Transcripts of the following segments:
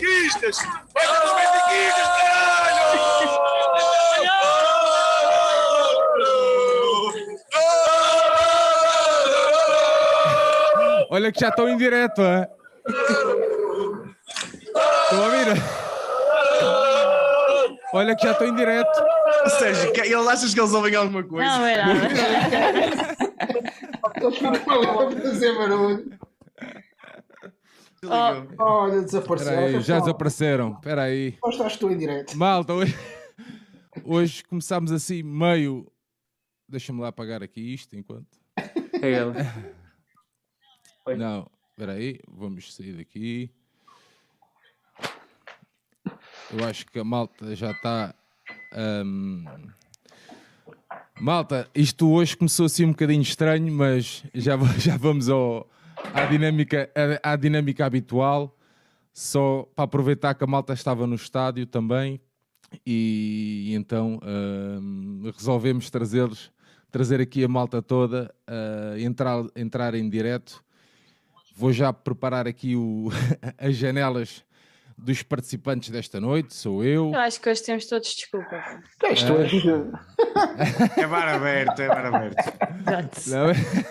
benfiquistas! Festa dos benfiquistas, caralho! Olha que já estão em direto, hein? Estão a ouvir? Olha que já estou em direto. Sérgio, que- ele achas que eles ouvem alguma coisa? Não, é nada. Eles foram a fazer barulho. Oh, Olha, desapareceu. Aí, já desapareceram. Espera aí. Hoje estás tu em direto. Malta, hoje, hoje começámos assim meio. Deixa-me lá apagar aqui isto enquanto. É ele. Oi. Não, espera aí, vamos sair daqui. Eu acho que a malta já está. hum, Malta, isto hoje começou assim um bocadinho estranho, mas já, já vamos ao, à, dinâmica, à, à dinâmica habitual. Só para aproveitar que a malta estava no estádio também e, então hum, resolvemos trazer-lhes trazer aqui a malta toda, uh, entrar, entrar em direto. Vou já preparar aqui o, as janelas dos participantes desta noite. Sou eu. eu acho que hoje temos todos desculpa. Tens tu hoje. É bar aberto, é bar aberto. Não,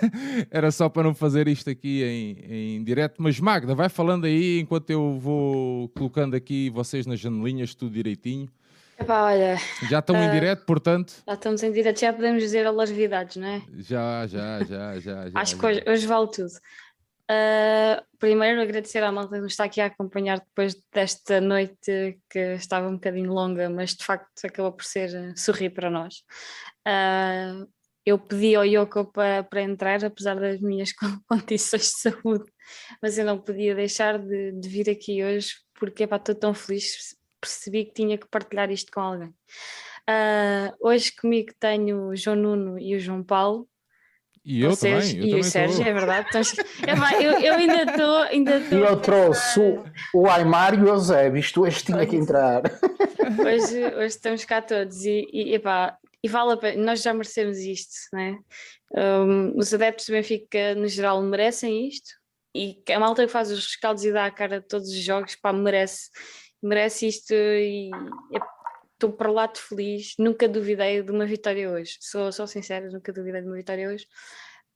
era só para não fazer isto aqui em, em direto. Mas Magda, vai falando aí enquanto eu vou colocando aqui vocês nas janelinhas, tudo direitinho. Epá, olha, Já estão em Ah. direto, portanto. já estamos em direto, já podemos dizer alarvidades, não é? Já, já, já, já. já Acho que já. hoje, hoje vale tudo. Ah, primeiro, agradecer à malta que nos está aqui a acompanhar depois desta noite que estava um bocadinho longa, mas de facto acabou por ser eh, sorrir para nós. Ah, eu pedi ao Yoko para, para entrar, apesar das minhas con- condições de saúde, mas eu não podia deixar de, de vir aqui hoje porque estou tão feliz, percebi que tinha que partilhar isto com alguém. Ah, hoje comigo tenho o João Nuno e o João Paulo. E eu Vocês também. Eu e também o Sérgio, é verdade. Epá, eu, eu ainda estou. Ainda E estou eu trouxe o, o Aymar e o Eusébio. Isto hoje tinha que entrar. hoje, hoje estamos cá todos e, e, epá, e vale a pena, nós já merecemos isto, né? Um, os adeptos do Benfica, no geral, merecem isto e a malta que faz os rescaldos e dá a cara a todos os jogos, pá, merece, merece isto e estou para lá de feliz. Nunca duvidei de uma vitória hoje, sou, sou sincera, nunca duvidei de uma vitória hoje.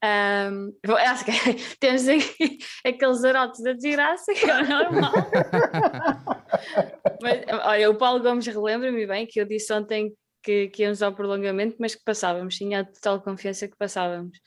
Um, bom, acho que temos aqui aqueles arotes da desgraça que é normal. Mas, olha, o Paulo Gomes relembra-me bem que eu disse ontem que, que íamos ao prolongamento, mas que passávamos, tinha a total confiança que passávamos.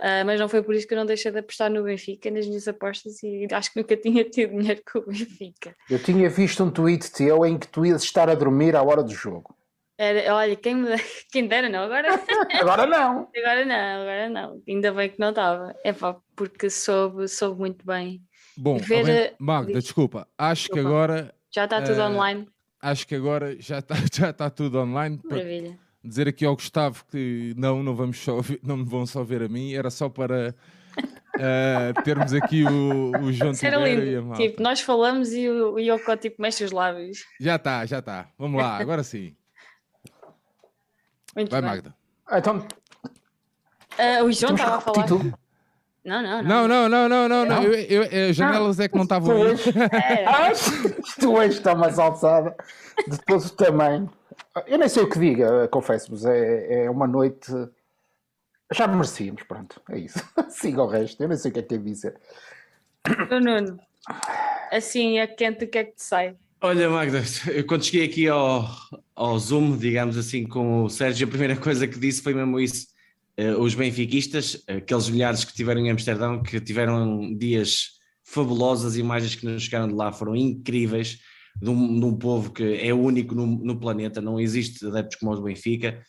Ah, mas não foi por isso que eu não deixei de apostar no Benfica nas minhas apostas e acho que nunca tinha tido dinheiro com o Benfica. Eu tinha visto um tweet teu em que tu ias estar a dormir à hora do jogo. Era, olha, quem, me, quem dera, não, agora, Agora não. agora não, agora não, ainda bem que não estava. É pá, porque soube, soube muito bem. Bom, Ver, bem- Magda, diz. desculpa. Acho que Desculpa. agora. Já está tudo Eh, online, Acho que agora já está já está tudo online. Para maravilha. Dizer aqui ao Gustavo que não, não, vamos só ver- não me vão só ver a mim, era só para eh, termos aqui o, o João Isso era Tibério e a lindo. malta. Tipo, nós falamos e o, o Yoko tipo mexe os lábios. Já está, já está. Vamos lá, agora sim. Muito Vai, bem. Magda. Ah, Então, Ah, o João estava a falar. Não, não, Não, não, não, não, não. não. Não? Eu, eu, as janelas é que não estavam. Pois. Era. Ah, isto hoje está mais alçada. Depois o tamanho. Eu nem sei o que diga, confesso-vos. É, é uma noite. Já merecíamos, pronto. É isso. Siga o resto. Eu nem sei o que é que é dizer. O Nuno. Assim, é quente, o que é que te sai? Olha, Magda, eu quando cheguei aqui ao, ao Zoom, digamos assim, com o Sérgio, a primeira coisa que disse foi mesmo isso. Eh, os benfiquistas, aqueles milhares que tiveram em Amsterdão, que tiveram dias fabulosos, as imagens que nos chegaram de lá foram incríveis, de um, de um povo que é único no, no planeta, não existe adeptos como os do Benfica,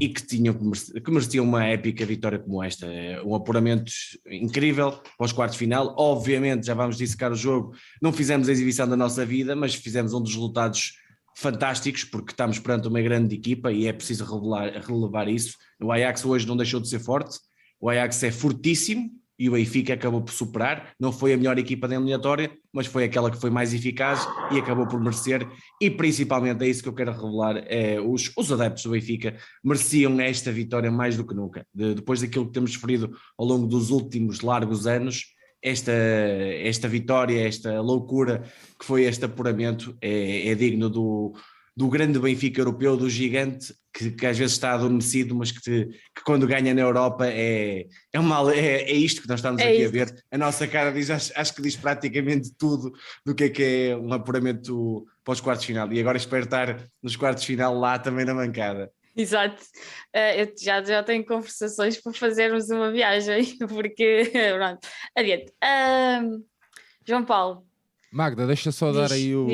e que, tinham, que mereciam uma épica vitória como esta. É um apuramento incrível para os quartos de final. Obviamente, já vamos dissecar o jogo, não fizemos a exibição da nossa vida, mas fizemos um dos resultados fantásticos, porque estamos perante uma grande equipa e é preciso revelar, relevar isso. O Ajax hoje não deixou de ser forte, o Ajax é fortíssimo e o Benfica acabou por superar. Não foi a melhor equipa da eliminatória, mas foi aquela que foi mais eficaz e acabou por merecer. E principalmente é isso que eu quero revelar: é os, os adeptos do Benfica mereciam esta vitória mais do que nunca. De- depois daquilo que temos sofrido ao longo dos últimos largos anos, esta, esta vitória, esta loucura que foi este apuramento, é, é digno do, do grande Benfica europeu, do gigante, que, que às vezes está adormecido, mas que, te- que quando ganha na Europa é, é, uma, é, é isto que nós estamos É aqui a ver. A nossa cara diz, acho, acho que diz praticamente tudo do que é que é um apuramento para os quartos de final. E agora espero estar nos quartos de final lá também na bancada. Exato. Eh, eu já, já tenho conversações para fazermos uma viagem, porque pronto. Adiante. Ahm, João Paulo, Magda, deixa só dar Diz, aí o.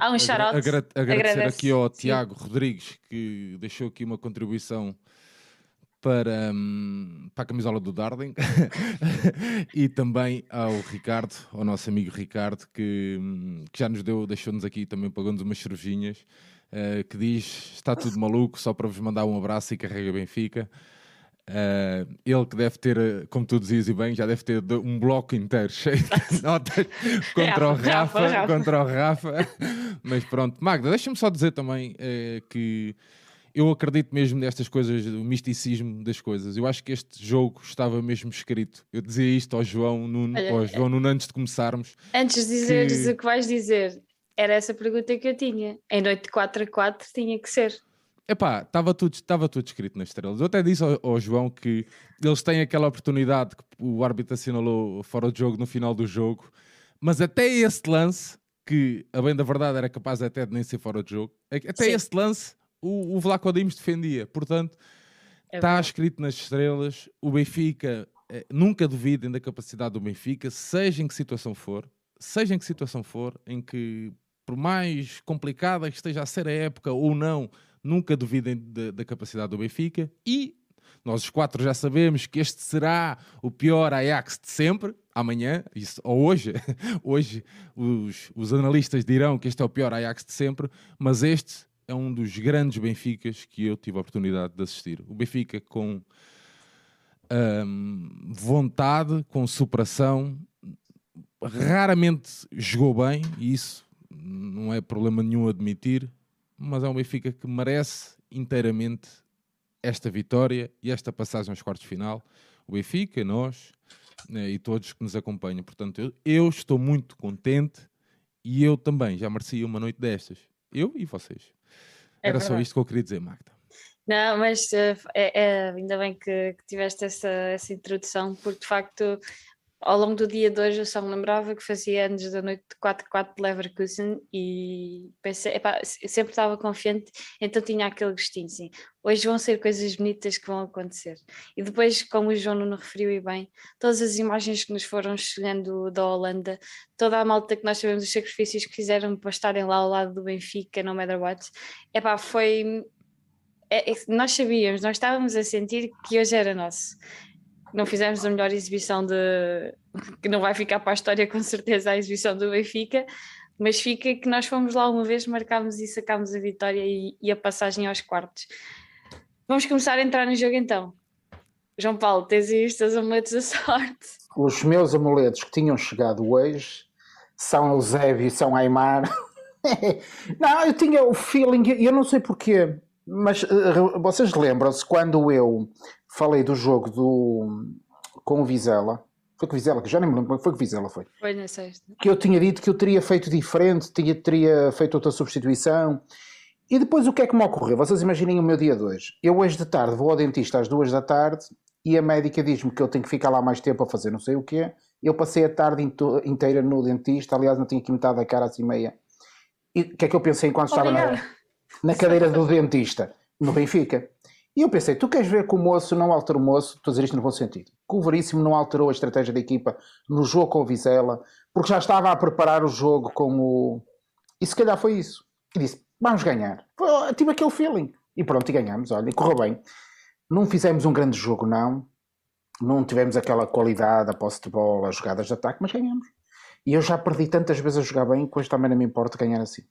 Há um agra- agra- agradecer Agradece, aqui ao sim. Tiago Rodrigues, que deixou aqui uma contribuição para, hum, para a camisola do Darling e também ao Ricardo, ao nosso amigo Ricardo, que, hum, que já nos deu, deixou-nos aqui também, pagou-nos umas cervejinhas, eh, que diz: está tudo maluco, só para vos mandar um abraço e carrega Benfica. Eh, ele que deve ter, eh, como tu dizias e bem, já deve ter um bloco inteiro cheio de notas contra o Rafa, Rafa, contra o Rafa. Mas pronto, Magda, deixa-me só dizer também eh, que eu acredito mesmo nestas coisas, do misticismo das coisas. Eu acho que este jogo estava mesmo escrito. Eu dizia isto ao João Nuno, Olha, ao João Nuno antes de começarmos. antes de dizeres Que- o que vais dizer, era essa pergunta que eu tinha. Em noite de 4 a 4 tinha que ser. Epá, estava tudo, estava tudo escrito nas estrelas. Eu até disse ao, ao João que eles têm aquela oportunidade que o árbitro assinalou fora de jogo no final do jogo, mas até esse lance, que a bem da verdade era capaz até de nem ser fora de jogo, até Sim. esse lance o, o Vlaco Dimos defendia. Portanto, É está verdade. escrito nas estrelas. O Benfica, eh, nunca duvidem da capacidade do Benfica, seja em que situação for, seja em que situação for, em que por mais complicada que esteja a ser a época ou não, nunca duvidem da, da capacidade do Benfica e nós os quatro já sabemos que este será o pior Ajax de sempre, amanhã, isso, ou hoje, hoje os, os analistas dirão que este é o pior Ajax de sempre, mas este é um dos grandes Benficas que eu tive a oportunidade de assistir. O Benfica com hum, vontade, com superação, raramente jogou bem, e isso não é problema nenhum admitir, mas é um Benfica que merece inteiramente esta vitória e esta passagem aos quartos de final. O Benfica, nós né, e todos que nos acompanham. Portanto, eu, eu estou muito contente e eu também já merecia uma noite destas. Eu e vocês. É Era só isto que eu queria dizer, Magda. Não, mas eh, é, é- ainda bem que, que tiveste essa, essa introdução, porque de facto ao longo do dia de hoje eu só me lembrava que fazia anos da noite de 4-4 de Leverkusen e pensei, epá, se- sempre estava confiante, então tinha aquele gostinho, sim. Hoje vão ser coisas bonitas que vão acontecer. E depois, como o João não referiu e bem, todas as imagens que nos foram chegando da Holanda, toda a malta que nós sabemos, os sacrifícios que fizeram para estarem lá ao lado do Benfica, no matter what, epá, foi é- é- nós sabíamos, nós estávamos a sentir que hoje era nosso. Não fizemos a melhor exibição de. que não vai ficar para a história com certeza a exibição do Benfica, mas fica que nós fomos lá uma vez, marcámos e sacámos a vitória e, e a passagem aos quartos. Vamos começar a entrar no jogo então. João Paulo, tens aí os teus amuletos da sorte. Os meus amuletos que tinham chegado hoje São Eusébio e São Aymar. não, eu tinha o feeling, eu não sei porquê, mas eh, vocês lembram-se quando eu falei do jogo do, com o Vizela? Foi com o Vizela, que já nem me lembro, foi com o Vizela, foi. Foi na sexta. Que eu tinha dito que eu teria feito diferente, tinha, teria feito outra substituição. E depois o que é que me ocorreu? Vocês imaginem o meu dia de hoje. Eu hoje de tarde vou ao dentista às duas da tarde e a médica diz-me que eu tenho que ficar lá mais tempo a fazer não sei o quê. Eu passei a tarde inteira no dentista, aliás, não tinha aqui metade da cara assim meia. E o que é que eu pensei enquanto estava na, Obrigada. na cadeira do dentista? No Benfica. E eu pensei, tu queres ver que o moço não altera o moço? Estou a dizer isto no bom sentido. Que o Veríssimo não alterou a estratégia da equipa no jogo com o Vizela, porque já estava a preparar o jogo com o... E se calhar foi isso. E disse, vamos ganhar. Foi- Tive aquele feeling. E pronto, e ganhamos, olha, e correu bem. Não fizemos um grande jogo, não. Não tivemos aquela qualidade, a posse de bola, as jogadas de ataque, mas ganhamos. E eu já perdi tantas vezes a jogar bem que hoje também não me importa ganhar assim.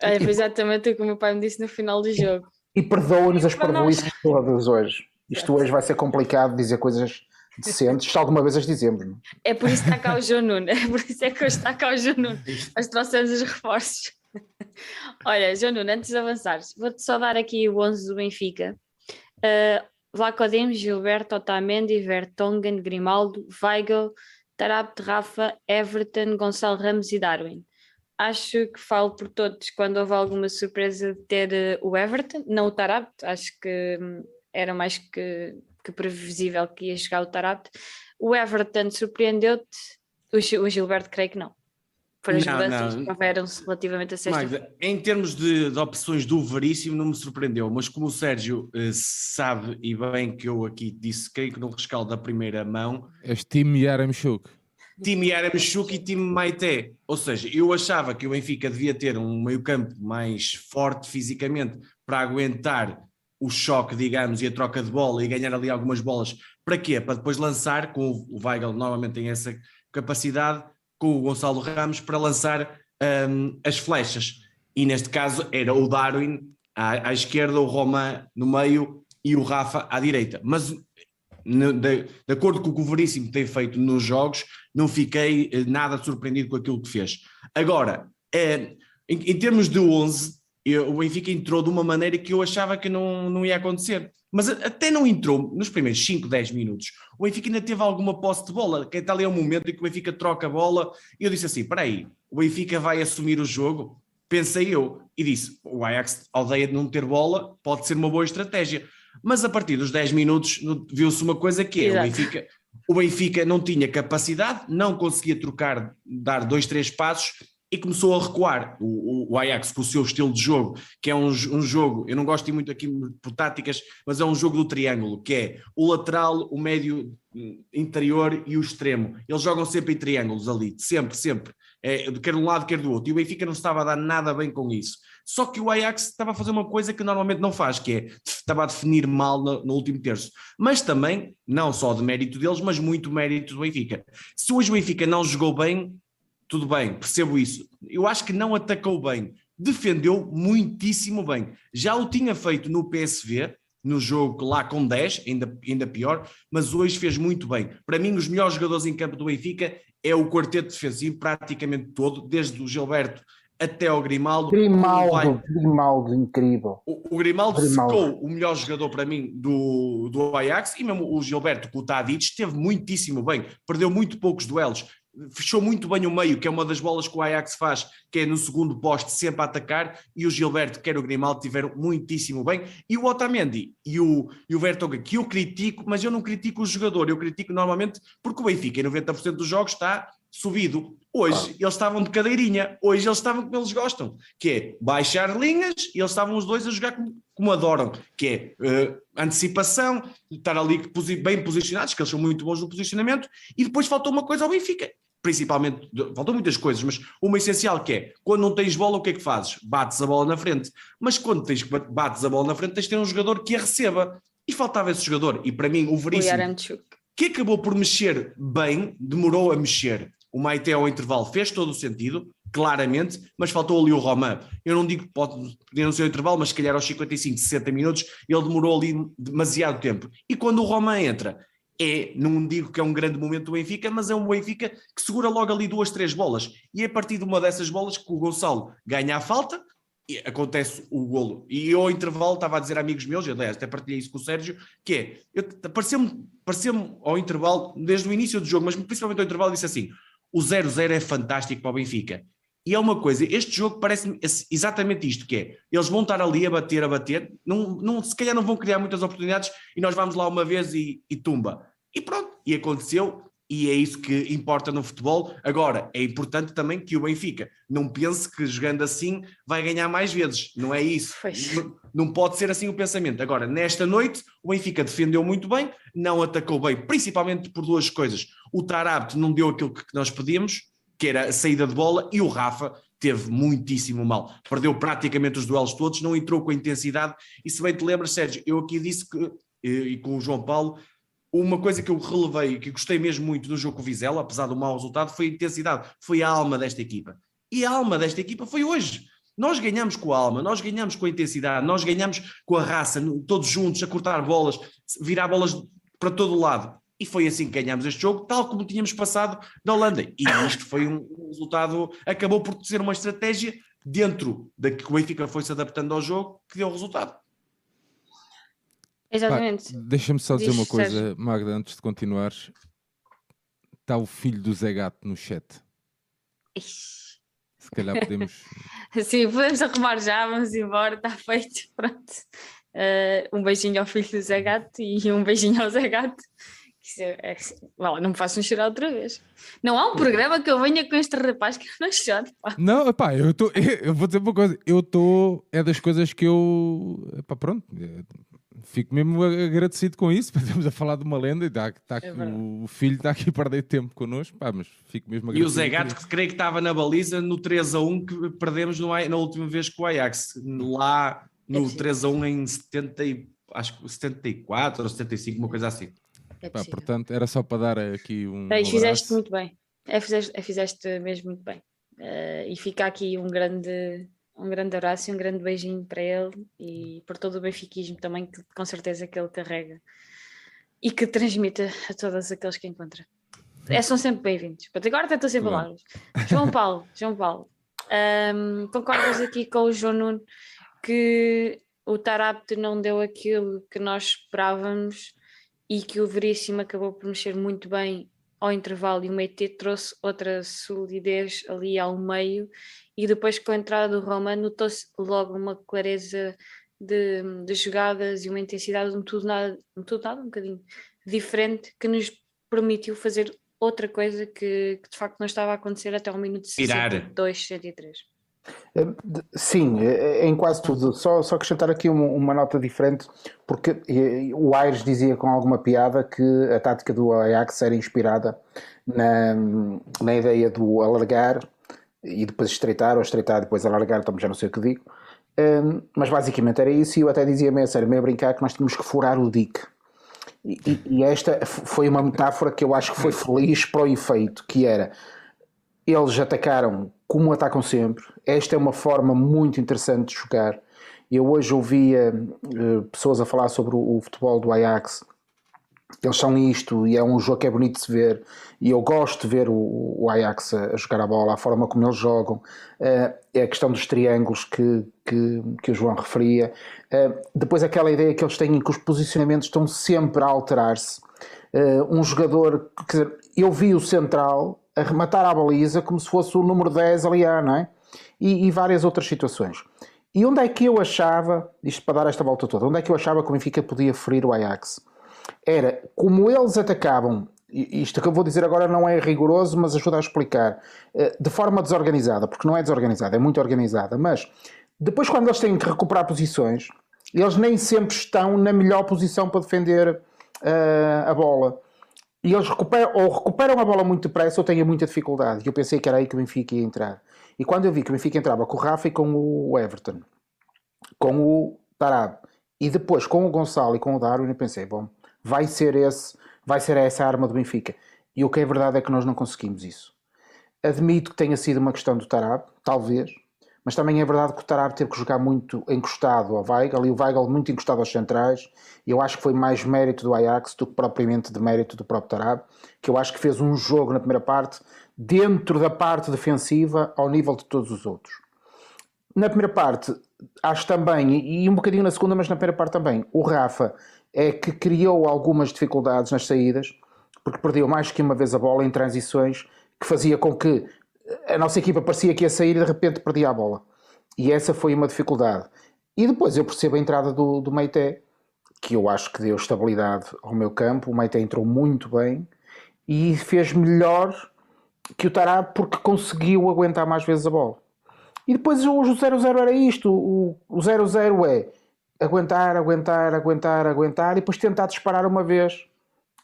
É, foi exatamente o que o meu pai me disse no final do jogo. E perdoa-nos as parvoíces todas hoje. Isto hoje vai ser complicado dizer coisas decentes, se alguma vez as dizemos. não é? É por isso que está cá o João Nuno. É por isso é que hoje está cá o João Nuno. Nós trouxemos os reforços. Olha, João Nuno, antes de avançares, vou-te só dar aqui o 11 do Benfica. Uh, Vlaco Dimos, Gilberto, Otamendi, Vertonghen, Grimaldo, Weigl, Tarapte, Rafa, Everton, Gonçalo Ramos e Darwin. Acho que falo por todos quando houve alguma surpresa de ter eh, o Everton, não o Tarapte, acho que hum, era mais que, que previsível que ia chegar o Tarapte. O Everton surpreendeu-te, o, Gil- o Gilberto creio que não. Foram as Não, mudanças não. que houveram-se relativamente a sexta Magda, em termos de, de opções do Veríssimo, não me surpreendeu, mas como o Sérgio eh, sabe e bem que eu aqui disse, creio que no rescaldo da primeira mão, És time Yaramchuk. Time Yaramchuk e time Maité. Ou seja, eu achava que o Benfica devia ter um meio-campo mais forte fisicamente para aguentar o choque, digamos, e a troca de bola e ganhar ali algumas bolas. Para quê? Para depois lançar, com o Weigl normalmente tem essa capacidade, com o Gonçalo Ramos, para lançar hum, as flechas. E neste caso era o Darwin à, à esquerda, o Romain no meio e o Rafa à direita. Mas de, de acordo com o que o Veríssimo tem feito nos jogos, não fiquei eh, nada surpreendido com aquilo que fez. Agora, eh, em, em termos de 11, eu- o Benfica entrou de uma maneira que eu achava que não, não ia acontecer. Mas até não entrou nos primeiros 5, 10 minutos. O Benfica ainda teve alguma posse de bola, que até ali é um momento em que o Benfica troca a bola, e eu disse assim: espera aí, o Benfica vai assumir o jogo? Pensei eu, e disse: o Ajax, aldeia de não ter bola, pode ser uma boa estratégia. Mas a partir dos 10 minutos viu-se uma coisa que é, o. Benfica, o Benfica não tinha capacidade, não conseguia trocar, dar dois, três passos e começou a recuar. O, o- Ajax com o seu estilo de jogo, que é um, um jogo, eu não gosto muito aqui por táticas, mas é um jogo do triângulo, que é o lateral, o médio hum, interior e o extremo. Eles jogam sempre em triângulos ali, sempre, sempre. É, quer de um lado, quer do outro. E o Benfica não estava a dar nada bem com isso. Só que o Ajax estava a fazer uma coisa que normalmente não faz, que é estava a definir mal no, no último terço. Mas também, não só de mérito deles, mas muito mérito do Benfica. Se hoje o Benfica não jogou bem, tudo bem, percebo isso. Eu acho que não atacou bem, defendeu muitíssimo bem. Já o tinha feito no PSV, no jogo lá com 10, ainda, ainda pior, mas hoje fez muito bem. Para mim, os melhores jogadores em campo do Benfica é o quarteto defensivo, praticamente todo, desde o Gilberto até ao Grimaldo. Vai- Grimaldo, Grimaldo, incrível. o, o Grimaldo, Grimaldo. secou o melhor jogador para mim do, do Ajax e mesmo o Gilberto com o Tadic esteve muitíssimo bem, perdeu muito poucos duelos, fechou muito bem o meio, que é uma das bolas que o Ajax faz, que é no segundo poste sempre a atacar, e o Gilberto, quer o Grimaldo, tiveram muitíssimo bem, e o Otamendi e o, e o que eu critico, mas eu não critico o jogador, eu critico normalmente porque o Benfica em 90% dos jogos está subido. Hoje eles estavam de cadeirinha, hoje eles estavam como eles gostam, que é baixar linhas e eles estavam os dois a jogar como, como adoram, que é eh, antecipação, estar ali posi- bem posicionados, que eles são muito bons no posicionamento, e depois faltou uma coisa ao Benfica. Principalmente, faltam muitas coisas, mas uma essencial que é, quando não tens bola, o que é que fazes? Bates a bola na frente. Mas quando tens, bates a bola na frente, tens de ter um jogador que a receba. E faltava esse jogador. E para mim, o Veríssimo, que acabou por mexer bem, demorou a mexer. O Maite ao intervalo fez todo o sentido, claramente, mas faltou ali o Romain. Eu não digo que pode poder não ser o intervalo, mas se calhar aos 55, 60 minutos, ele demorou ali demasiado tempo. E quando o Romain entra, é, não digo que é um grande momento do Benfica, mas é um Benfica que segura logo ali duas, três bolas. E é a partir de uma dessas bolas que o Gonçalo ganha a falta, acontece o golo. E eu ao intervalo estava a dizer a amigos meus, eu até partilhei isso com o Sérgio, que é, eu- pareceu-me pareceu ao intervalo, desde o início do jogo, mas principalmente ao intervalo, disse assim, o 0-0 é fantástico para o Benfica. E é uma coisa, este jogo parece-me exatamente isto, que é, eles vão estar ali a bater, a bater, não, não, se calhar não vão criar muitas oportunidades e nós vamos lá uma vez e, e tumba. E pronto, e aconteceu, e é isso que importa no futebol. Agora, é importante também que o Benfica não pense que jogando assim vai ganhar mais vezes, não é isso. Não- Não pode ser assim o pensamento. Agora, nesta noite, o Benfica defendeu muito bem, não atacou bem, principalmente por duas coisas. O Tarabte não deu aquilo que nós pedíamos, que era a saída de bola, e o Rafa teve muitíssimo mal. Perdeu praticamente os duelos todos, não entrou com a intensidade. E se bem te lembras, Sérgio, eu aqui disse que, e com o João Paulo, uma coisa que eu relevei, que gostei mesmo muito do jogo com o Vizela, apesar do mau resultado, foi a intensidade, foi a alma desta equipa. E a alma desta equipa foi hoje. Nós ganhamos com a alma, nós ganhamos com a intensidade, nós ganhamos com a raça, todos juntos, a cortar bolas, virar bolas para todo o lado. E foi assim que ganhamos este jogo, tal como tínhamos passado na Holanda. E isto foi um resultado, acabou por ser uma estratégia dentro da que o Benfica foi se adaptando ao jogo, que deu resultado. Exatamente. Deixa-me só dizer Diz, uma coisa, Sérgio. Magda, antes de continuares. está o filho do Zé Gato no chat. Ixi. Se calhar podemos. Sim, podemos arrumar já, vamos embora, está feito, pronto. Eh, um beijinho ao filho do Zé Gato e um beijinho ao Zé Gato. É, é, lá, não me façam chorar outra vez. Não há um programa que eu venha com este rapaz que eu não chore. pá. Não, pá, eu, tô, eu vou dizer uma coisa. Eu estou. É das coisas que eu. Pá, pronto. É, Fico mesmo agradecido com isso. Estamos a falar de uma lenda e tá, tá É o filho está aqui a perder tempo connosco. Pá, mas fico mesmo E o agradecido. Zé Gato, que creio que estava na baliza no 3 a 1 que perdemos no, na última vez com o Ajax, lá É no possível. 3 a 1 em 70, e- acho que 74 ou 75, uma coisa assim. É Pá, portanto, era só para dar aqui um. É, e um fizeste muito bem. É, fizeste, é, fizeste mesmo muito bem. Eh, e fica aqui um grande, um grande abraço e um grande beijinho para ele e por todo o benfiquismo também, que com certeza que ele carrega e que transmite a todos aqueles que encontra. É, são sempre bem-vindos. Agora até estou sem palavras. João Paulo, João Paulo, ahm, concordas aqui com o João Nuno que o Tarapte não deu aquilo que nós esperávamos e que o Veríssimo acabou por mexer muito bem ao intervalo e o Meite trouxe outra solidez ali ao meio e depois com a entrada do Roma notou-se logo uma clareza de, de jogadas e uma intensidade um tudo nada, um tudo nada um bocadinho diferente que nos permitiu fazer outra coisa que, que de facto não estava a acontecer até ao minuto Virar. 62, 63. Sim, eh, em quase tudo. Só, só acrescentar aqui uma, uma nota diferente, porque o Aires dizia com alguma piada que a tática do Ajax era inspirada na, na ideia do alargar e depois estreitar, ou estreitar depois alargar, também já não sei o que digo. Um, mas basicamente era isso, e eu até dizia meio a sério, meio a brincar, que nós tínhamos que furar o dique. E, e- esta foi uma metáfora que eu acho que foi feliz para o efeito, que era eles atacaram como atacam sempre. Esta é uma forma muito interessante de jogar. Eu hoje ouvia eh, pessoas a falar sobre o, o futebol do Ajax. Eles são isto e é um jogo que é bonito de se ver. E eu gosto de ver o, o Ajax a, a jogar a bola, a forma como eles jogam. Eh, é a questão dos triângulos que, que, que o João referia. Eh, depois, aquela ideia que eles têm que os posicionamentos estão sempre a alterar-se. Eh, um jogador, quer dizer, eu vi o central a rematar à baliza como se fosse o número 10 ali, não é? E, e várias outras situações. E onde é que eu achava, isto para dar esta volta toda, onde é que eu achava que o Benfica podia ferir o Ajax? Era como eles atacavam, isto que eu vou dizer agora não é rigoroso, mas ajuda a explicar, eh, de forma desorganizada, porque não é desorganizada, é muito organizada, mas depois quando eles têm que recuperar posições, eles nem sempre estão na melhor posição para defender eh, a bola. E eles recuperam, ou recuperam a bola muito depressa ou têm muita dificuldade. E eu pensei que era aí que o Benfica ia entrar. E quando eu vi que o Benfica entrava com o Rafa e com o Everton, com o Tarab, e depois com o Gonçalo e com o Darwin, eu pensei, bom, vai ser esse, vai ser essa a arma do Benfica. E o que é verdade é que nós não conseguimos isso. Admito que tenha sido uma questão do Tarab, talvez, mas também é verdade que o Tarab teve que jogar muito encostado ao Weigl e o Weigl muito encostado aos centrais. Eu acho que foi mais mérito do Ajax do que propriamente de mérito do próprio Tarab, que eu acho que fez um jogo na primeira parte dentro da parte defensiva ao nível de todos os outros. Na primeira parte, acho também, e um bocadinho na segunda, mas na primeira parte também, o Rafa é que criou algumas dificuldades nas saídas, porque perdeu mais que uma vez a bola em transições, que fazia com que a nossa equipa parecia que ia sair e de repente perdia a bola. E essa foi uma dificuldade. E depois eu percebo a entrada do, do Meité, que eu acho que deu estabilidade ao meu campo. O Meité entrou muito bem e fez melhor que o Tarab porque conseguiu aguentar mais vezes a bola. E depois o 0-0 era isto. O 0-0 é aguentar, aguentar, aguentar, aguentar e depois tentar disparar uma vez.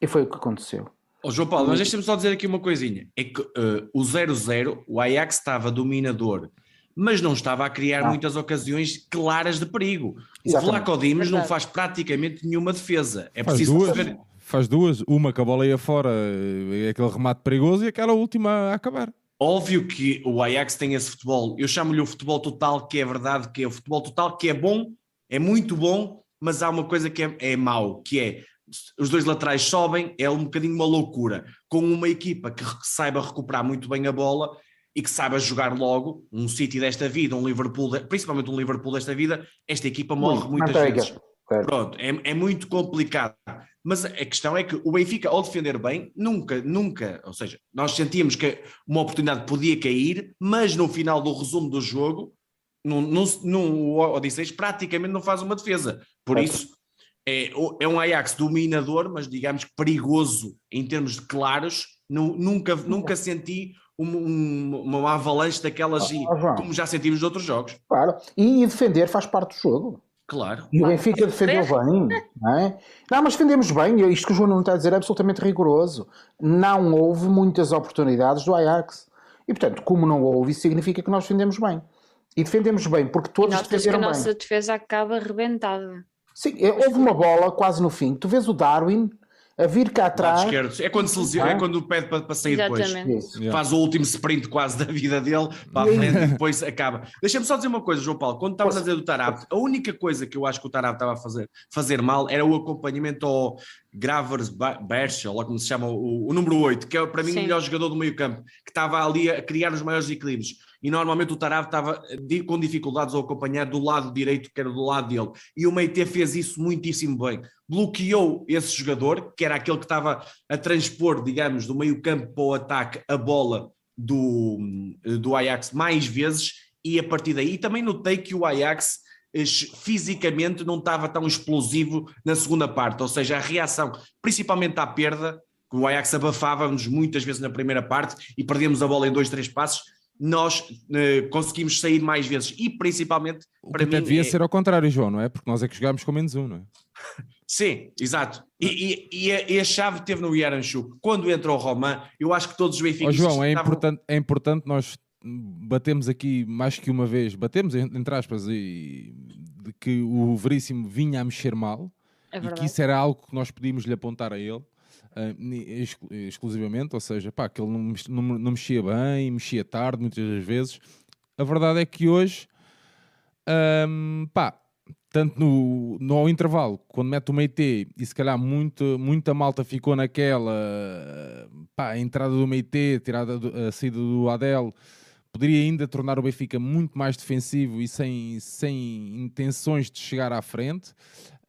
E foi o que aconteceu. Ó João Paulo, mas deixa-me só dizer aqui uma coisinha. É que eh, o 0-0, o Ajax estava dominador, mas não estava a criar Não. muitas ocasiões claras de perigo. O Exatamente. Vlaco Dimos não faz praticamente nenhuma defesa. É Faz preciso duas, perceber. faz duas, uma que a bola ia fora, é aquele remate perigoso e aquela última a acabar. Óbvio que o Ajax tem esse futebol, eu chamo-lhe o futebol total, que é verdade, que é o futebol total, que é bom, é muito bom, mas há uma coisa que é, é mau, que é os dois laterais sobem, é um bocadinho uma loucura. Com uma equipa que saiba recuperar muito bem a bola e que saiba jogar logo, um City desta vida, um Liverpool, principalmente um Liverpool desta vida, esta equipa morre muitas manteiga. vezes. Claro. Pronto, é, é muito complicado. Mas a questão é que o Benfica, ao defender bem, nunca, nunca, ou seja, nós sentíamos que uma oportunidade podia cair, mas no final do resumo do jogo, no, no, no Odisseis, praticamente não faz uma defesa. Por isso, é, é um Ajax dominador, mas digamos que perigoso em termos de claros. Nu- nunca, nunca senti um- um- uma avalanche daquelas, e- Ah, João. como já sentimos de outros jogos. Claro. E defender faz parte do jogo. Claro. E o Benfica defendeu bem, não é? Não, mas defendemos bem. e Isto que o João não está a dizer é absolutamente rigoroso. Não houve muitas oportunidades do Ajax. E, portanto, como não houve, isso significa que nós defendemos bem. E defendemos bem, porque E todos a defenderam bem. nossa defesa acaba arrebentada. Sim, é, houve uma bola quase no fim. Tu vês o Darwin a vir cá atrás. esquerdo. É quando se lesiona, Ah. é quando pede para, para sair depois. Exatamente. Yeah. Faz o último sprint quase da vida dele para a frente e depois acaba. Deixa-me só dizer uma coisa, João Paulo. Quando estavas a dizer do Tarab, a única coisa que eu acho que o Tarab estava a fazer, fazer mal era o acompanhamento ao Gravers Berchel, ou como se chama, o, o número 8, que é para mim Sim. o melhor jogador do meio campo, que estava ali a criar os maiores equilíbrios. E normalmente o Tarab estava di- com dificuldades a acompanhar do lado direito, que era do lado dele. E o Meite fez isso muitíssimo bem. Bloqueou esse jogador, que era aquele que estava a transpor, digamos, do meio campo para o ataque a bola do, do Ajax mais vezes e a partir daí também notei que o Ajax eh, fisicamente não estava tão explosivo na segunda parte, ou seja, a reação, principalmente à perda, que o Ajax abafava-nos muitas vezes na primeira parte e perdíamos a bola em dois, três passos, nós eh, conseguimos sair mais vezes e principalmente O para mim devia é- ser ao contrário, João, não é? Porque nós é que jogámos com menos um, não é? Sim, exato. E, e- e a, e a chave teve no Yaranchuk. Quando entra o Roman, eu acho que todos os Ó benfiquistas João, é estavam- importante, é importante nós batemos aqui mais que uma vez, batemos en- entre aspas, e, de que o Veríssimo vinha a mexer mal É e que isso era algo que nós podíamos lhe apontar a ele. Ah, exclusivamente, ou seja, pá, que ele não, mex- não, não mexia bem, mexia tarde muitas das vezes. A verdade é que hoje, ahm, pá, tanto no, no intervalo, quando mete o Meite, e se calhar muito, muita malta ficou naquela, pá, a entrada do Meite, tirada a saída do Adel, poderia ainda tornar o Benfica muito mais defensivo e sem, sem intenções de chegar à frente.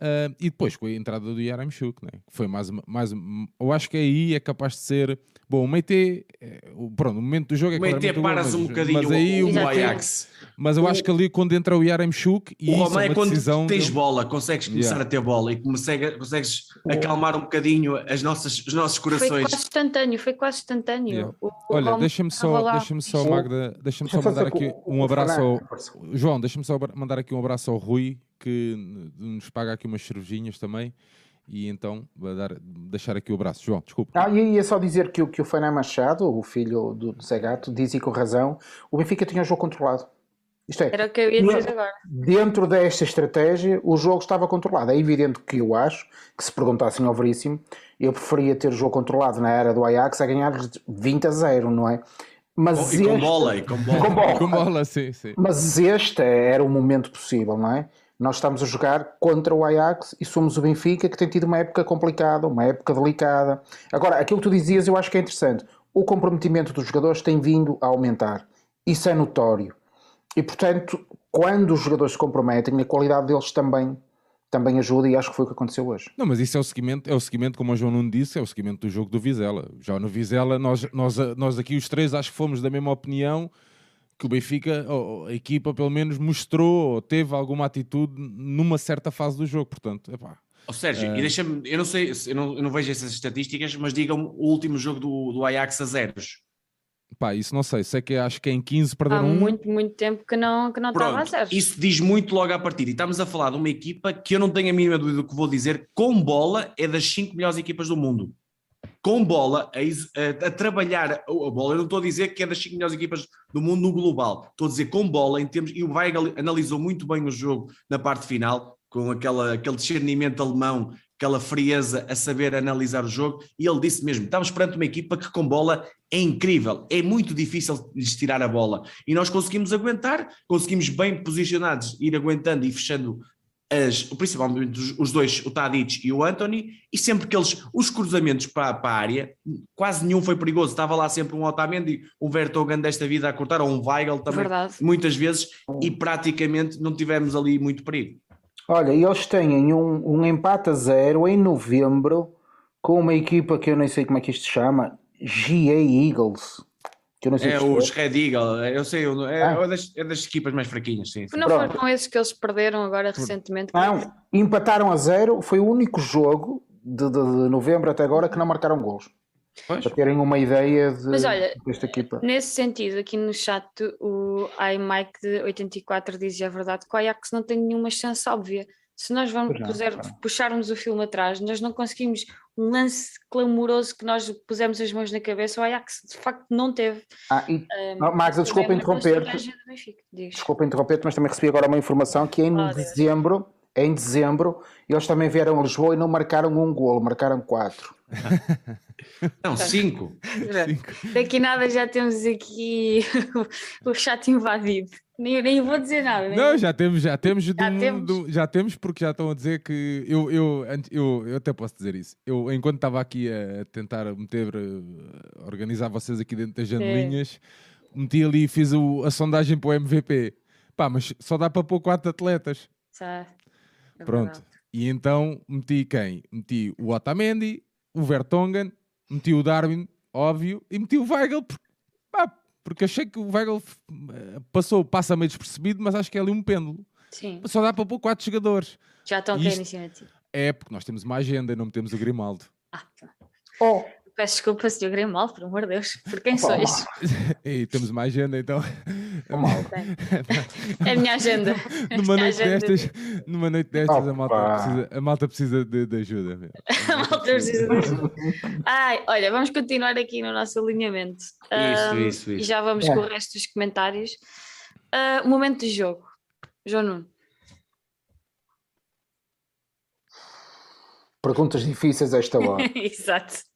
Ah, e depois com a entrada do Yaramchuk, né? que foi mais, mais. Eu acho que aí é capaz de ser. Bom, o Meite, eh, o- pronto, o momento do jogo é O Meite claramente o gol, paras um mas- bocadinho mas aí o, o o. Ajax. mas eu acho que ali quando entra o Yaramchuk e O Roman é é uma quando decisão tens dele. bola, consegues começar Yeah. a ter bola e consegue- consegues acalmar um bocadinho as nossas, os nossos Foi corações. quase instantâneo, foi quase instantâneo. Yeah. O- o Olha, deixa-me só, lá. deixa-me só. Magda, deixa-me só mandar aqui um o abraço ao. João, deixa-me só mandar aqui um abraço ao Rui, que nos paga aqui umas cervejinhas também, e então vou dar, deixar aqui o abraço. João, desculpa. Ah, e ia só dizer que, o- que o Fernando Machado, o filho do, do Zé Gato, diz e com razão, o Benfica tinha o jogo controlado. Isto é, Era o que eu ia dizer agora. dentro desta estratégia, o jogo estava controlado. É evidente que eu acho que se perguntassem ao Veríssimo, eu preferia ter o jogo controlado na era do Ajax a ganhar 20 a 0, não é? Mas E com este- bola, e com bola. Com bola. Com bola, sim, sim. Mas este era o momento possível, não é? Nós estamos a jogar contra o Ajax e somos o Benfica que tem tido uma época complicada, uma época delicada. Agora, aquilo que tu dizias eu acho que é interessante. O comprometimento dos jogadores tem vindo a aumentar. Isso é notório. E, portanto, quando os jogadores se comprometem, a qualidade deles também, também ajuda e acho que foi o que aconteceu hoje. Não, mas isso é o seguimento, é o seguimento, como o João Nuno disse, é o seguimento do jogo do Vizela. Já no Vizela, nós, nós, nós aqui os três acho que fomos da mesma opinião que o Benfica, ou a equipa pelo menos mostrou, ou teve alguma atitude numa certa fase do jogo, portanto, epá, Ó Sérgio, e deixa-me, eu não sei, eu não, eu não vejo essas estatísticas, mas digam-me o último jogo do, do Ajax a zeros. pá, isso não sei, sei que acho que em 15 Há perderam um, muito, muito tempo que não, que não estava a Pronto, zero. isso diz muito logo à partida. E estamos a falar de uma equipa que eu não tenho a mínima dúvida do que vou dizer, com bola é das 5 melhores equipas do mundo. Com bola, a, a- trabalhar a a bola, eu não estou a dizer que é das 5 melhores equipas do mundo no global, estou a dizer com bola, em termos, e o Weigl analisou muito bem o jogo na parte final, com aquela, aquele discernimento alemão, aquela frieza a saber analisar o jogo, e ele disse mesmo: estamos perante uma equipa que com bola é incrível, é muito difícil lhes tirar a bola. E nós conseguimos aguentar, conseguimos bem posicionados ir aguentando e fechando as, principalmente os, os dois, o Tadic e o Anthony, e sempre que eles, os cruzamentos para, para a área, quase nenhum foi perigoso, estava lá sempre um Otamendi, um Vertonghen desta vida a cortar, ou um Weigl também, Verdade. muitas vezes, e praticamente não tivemos ali muito perigo. Olha, e eles têm um, um empate a zero em novembro com uma equipa que eu nem sei como é que isto se chama, GA Eagles. Que eu não sei É os Red Eagle, eu sei, é, Ah. é das, é das equipas mais fraquinhas, sim. sim. Não Pronto. com esses que eles perderam agora recentemente? Não, empataram a zero. Foi o único jogo de, de- de novembro até agora que não marcaram gols. Pois. Para terem uma ideia de, Mas olha, desta equipa. Nesse sentido, aqui no chat, o iMike de 84 diz: é verdade que o Ajax não tem nenhuma chance óbvia. Se nós vamos não, puser- puxarmos o filme atrás, nós não conseguimos um lance clamoroso que nós pusemos as mãos na cabeça. O Ajax de facto não teve. Ah, e, Um, Max, eu desculpa interromper-te. Desculpa interromper-te, mas também recebi agora uma informação que em Oh, Deus. dezembro, em dezembro, eles também vieram a Lisboa e não marcaram um golo, marcaram quatro. Não, cinco. Daqui nada já temos aqui o chat invadido. Nem, nem vou dizer nada. nem Não, já temos, já temos, Já um- temos. um- já temos, porque já estão a dizer que eu, eu, eu, eu até posso dizer isso. Eu, enquanto estava aqui a tentar meter, eh, organizar vocês aqui dentro das janelinhas, meti ali e fiz o- a sondagem para o MVP. Pá, mas só dá para pôr quatro atletas. Tá, é Pronto. verdade. E então meti quem? Meti o Otamendi, o Vertonghen, meti o Darwin, óbvio, e meti o Weigl, por- pá, porque achei que o Weigl eh, passou, passa meio despercebido, mas acho que é ali um pêndulo. Sim, Só dá para pôr quatro jogadores. já estão a de ti. É porque nós temos uma agenda e não temos o Grimaldo. Ah, tá. Oh, Peço desculpa se eu grei mal, por amor de Deus. Por quem sois? e temos uma agenda, então. É a minha agenda. numa, minha noite agenda. destas, numa noite destas, a malta precisa, a malta precisa de, de ajuda. meu. A malta precisa disso. Ai, olha, vamos continuar aqui no nosso alinhamento. Isso, E isso. já vamos É. com o resto dos comentários. Ah, o momento de jogo. João Nuno. perguntas difíceis a esta hora. Exato.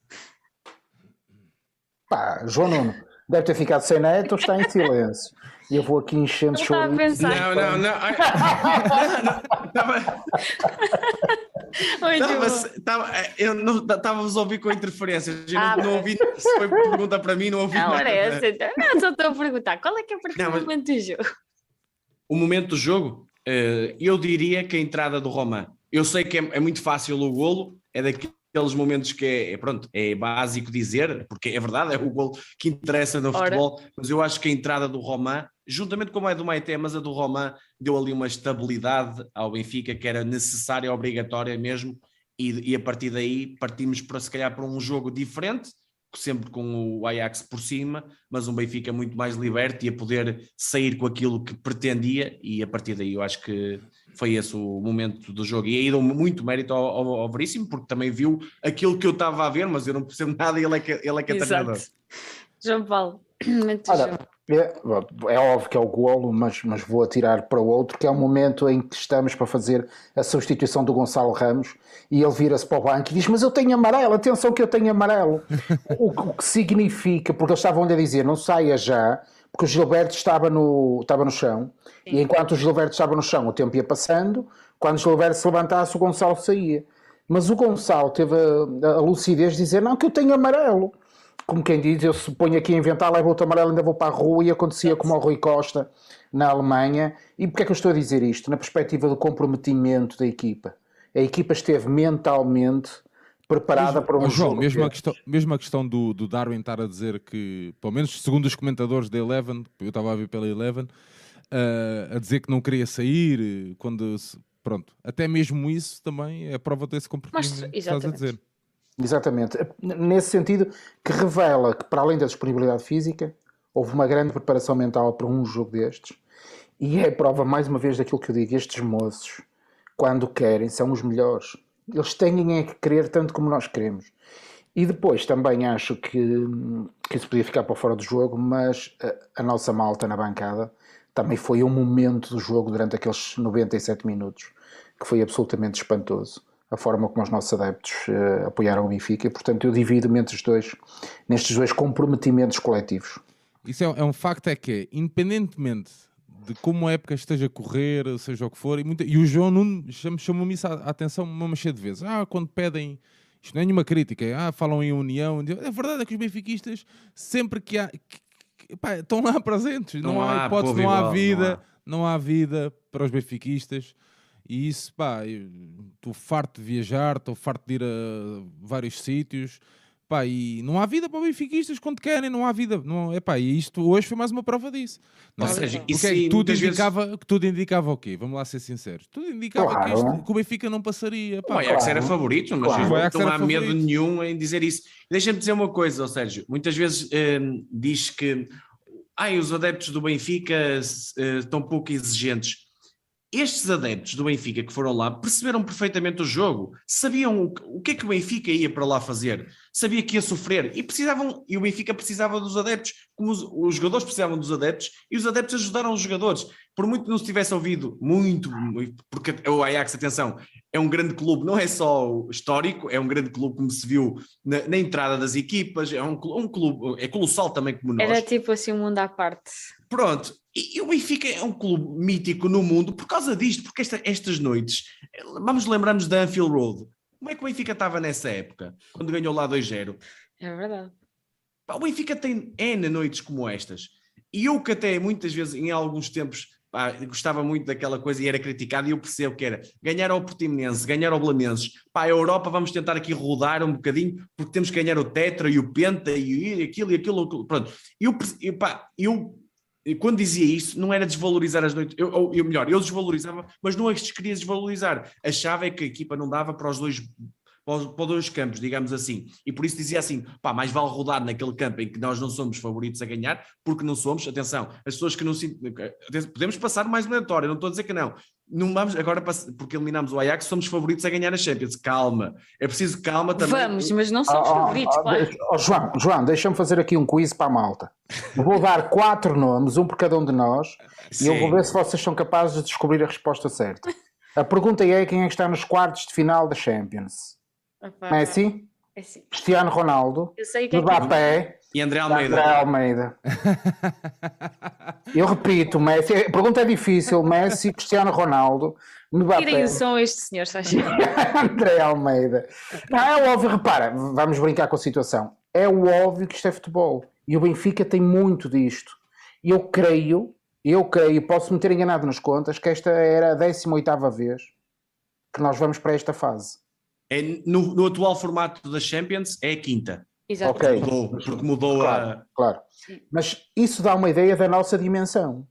Pá, João Nuno, deve ter ficado sem neto ou está em silêncio. E eu vou aqui enchendo chouriços. pensar. Não, não, não. Estava-vos a ouvir com interferências. Eu Ah, não, não ouvi. Se foi pergunta para mim, não ouvi Não, nada. era essa. então. Não, só estou a perguntar. Qual é que é para o mas- momento do jogo? O momento do jogo, eh, eu diria que a entrada do Román. Eu sei que é, é muito fácil o golo, é daqueles momentos que é, é, pronto, é básico dizer, porque é verdade, é o golo que interessa no Ora. futebol, mas eu acho que a entrada do Román, juntamente com a do Maite, mas a do Román deu ali uma estabilidade ao Benfica que era necessária, obrigatória mesmo, e, e a partir daí partimos para se calhar para um jogo diferente, sempre com o Ajax por cima, mas um Benfica muito mais liberto e a poder sair com aquilo que pretendia, e a partir daí eu acho que foi esse o momento do jogo. E aí dou muito mérito ao, ao, ao Veríssimo, porque também viu aquilo que eu estava a ver, mas eu não percebo nada e ele é que, ele é, que é treinador. João Paulo. Ora. É, é óbvio que é o golo, mas, mas vou atirar para o outro, que é o momento em que estamos para fazer a substituição do Gonçalo Ramos e ele vira-se para o banco e diz: Mas eu tenho amarelo, atenção que eu tenho amarelo. o, o que significa, porque eles estavam a dizer: Não saia já, porque o Gilberto estava no, estava no chão e enquanto o Gilberto estava no chão, o tempo ia passando. Quando o Gilberto se levantasse, o Gonçalo saía. Mas o Gonçalo teve a, a lucidez de dizer: Não, que eu tenho amarelo como quem diz, eu se ponho aqui a inventar, levo outro amarelo, ainda vou para a rua e acontecia como ao Rui Costa na Alemanha. E porquê é que eu estou a dizer isto? Na perspectiva do comprometimento da equipa. A equipa esteve mentalmente preparada para um Ó, João, jogo. mesmo a questão, mesmo a questão do, do Darwin estar a dizer que, pelo menos segundo os comentadores da Eleven, eu estava a ver pela Eleven, eh, a dizer que não queria sair, eh, quando pronto, até mesmo isso também é prova desse compromisso que estás a exatamente. dizer. Exatamente. Nesse sentido, que revela que, para além da disponibilidade física, houve uma grande preparação mental para um jogo destes. E é prova, mais uma vez, daquilo que eu digo: estes moços, quando querem, são os melhores. Eles têm é que querer tanto como nós queremos. E depois também acho que, que isso podia ficar para fora do jogo, mas a, a nossa malta na bancada também foi um momento do jogo durante aqueles 97 minutos que foi absolutamente espantoso. A forma como os nossos adeptos eh, apoiaram o Benfica, e portanto eu divido-me entre os dois, nestes dois comprometimentos coletivos. Isso é, é um facto, é que independentemente de como a época esteja a correr, seja o que for, e, muita- e o João Nuno cham- chamou-me isso a, a atenção uma cheia de vezes. Ah, quando pedem, isto não é nenhuma crítica, é, ah, falam em união, é verdade é que os benfiquistas, sempre que há, que- que- pá, estão lá presentes, não, Não há há hipótese, não há vida, não não há vida para os benfiquistas. E isso, pá, estou farto de viajar, estou farto de ir a vários sítios. Pá, e não há vida para benfiquistas quando querem, não há vida. Não, epá, e isto hoje foi mais uma prova disso. Não Ou é? seja, isso é que aí tudo vezes- indicava, que tudo indicava o quê? Vamos lá ser sinceros. Tudo indicava que, Claro. isto- que o Benfica não passaria. O Pá, Ajax claro. era favorito, mas Claro. O não era há medo favorito. nenhum em dizer isso. Deixa-me dizer uma coisa, Sérgio. Muitas vezes hum, diz que ai, os adeptos do Benfica eh, estão pouco exigentes. Estes adeptos do Benfica que foram lá perceberam perfeitamente o jogo, sabiam o, que- é que o Benfica ia para lá fazer, sabia que ia sofrer e precisavam, e o Benfica precisava dos adeptos, como os, os jogadores precisavam dos adeptos e os adeptos ajudaram os jogadores. Por muito que não se tivesse ouvido muito, porque o Ajax, atenção, é um grande clube, não é só histórico, é um grande clube como se viu na, na entrada das equipas, é um, um clube, é colossal também como nós. Era tipo assim um mundo à parte. Pronto, e, o Benfica é um clube mítico no mundo por causa disto, porque esta- estas noites, vamos lembrar-nos da Anfield Road. Como é que o Benfica estava nessa época, quando ganhou lá 2-0? É verdade. O Benfica tem N noites como estas. E eu que até muitas vezes, em alguns tempos, pá, gostava muito daquela coisa e era criticado, e eu percebo que era ganhar ao Portimonense, ganhar ao Belenenses. Pá, a Europa vamos tentar aqui rodar um bocadinho, porque temos que ganhar o Tetra e o Penta e aquilo e aquilo. Pronto. Eu, eu, pá, eu quando dizia isso, não era desvalorizar as noites, eu, ou- eu melhor, eu desvalorizava, mas não as queria desvalorizar. Achava que a equipa não dava para os dois para os, para dois campos, digamos assim. E por isso dizia assim: pá, mais vale rodar naquele campo em que nós não somos favoritos a ganhar, porque não somos. Atenção, as pessoas que não se. Podemos passar mais uma vitória, não estou a dizer que não. Não vamos agora, porque eliminamos o Ajax, somos favoritos a ganhar a Champions. Calma, é preciso calma também. Vamos, mas não somos Oh, favoritos, oh, claro. oh, João, João, deixa-me fazer aqui um quiz para a malta. Vou dar quatro nomes, um por cada um de nós, e eu vou Sim. ver se vocês são capazes de descobrir a resposta certa. A pergunta é quem é que está nos quartos de final da Champions? Opa, Messi, é assim. Cristiano Ronaldo, é que Mbappé, E André André Almeida. Almeida. Eu repito, Messi, a pergunta é difícil, Messi, Cristiano Ronaldo, Tirem o som a este senhor, Sasha. André Almeida. Não, é óbvio, repara, vamos brincar com a situação. É o óbvio que isto é futebol. E o Benfica tem muito disto. E eu creio, eu creio, posso me ter enganado nas contas, que esta era a 18ª vez que nós vamos para esta fase. É, no, no atual formato da Champions, é a quinta. Exato. Ok. Mudou, porque mudou Claro, a. claro. Mas isso dá uma ideia da nossa dimensão.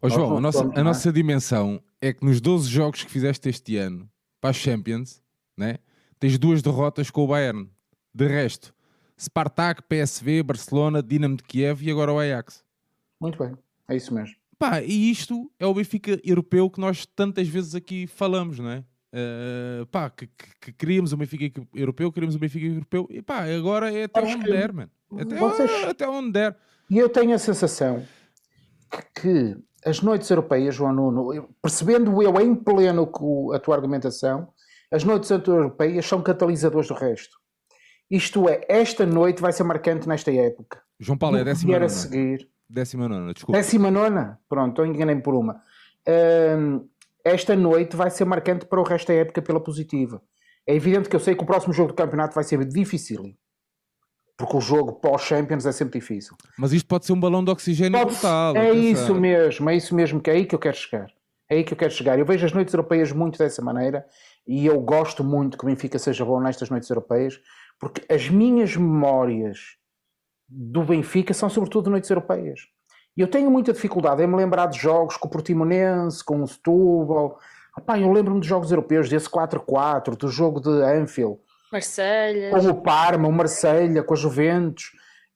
Ó Nós João, a nossa, a é? nossa dimensão é que nos 12 jogos que fizeste este ano para a Champions, né, tens duas derrotas com o Bayern. De resto, Spartak, PSV, Barcelona, Dinamo de Kiev e agora o Ajax. Muito bem, é isso mesmo. Pá, e isto é o Benfica europeu que nós tantas vezes aqui falamos, não é? Eh, pá, que, que, que queríamos o Benfica europeu, queríamos o Benfica europeu, e pá, agora é até Acho onde der, mano. Até, vocês- até onde der. E eu tenho a sensação que as noites europeias, João Nuno, percebendo eu em pleno a tua argumentação, as noites europeias são catalisadores do resto. Isto é, esta noite vai ser marcante nesta época. João Paulo, é décima vier a nona. seguir. Décima nona, desculpa. Décima nona? Pronto, eu enganei por uma. Hum, esta noite vai ser marcante para o resto da época pela positiva. É evidente que eu sei que o próximo jogo do campeonato vai ser difícil. Porque o jogo pós-Champions é sempre difícil. Mas isto pode ser um balão de oxigênio Pode- brutal. é isso mesmo, é isso mesmo que é aí que eu quero chegar. É aí que eu quero chegar. Eu vejo as noites europeias muito dessa maneira e eu gosto muito que o Benfica seja bom nestas noites europeias, porque as minhas memórias do Benfica são sobretudo noites europeias. E eu tenho muita dificuldade em me lembrar de jogos com o Portimonense, com o Setúbal. Epá, eu lembro-me de jogos europeus, desse 4-4, do jogo de Anfield, Marselha. com o Parma, o Marselha, com a Juventus.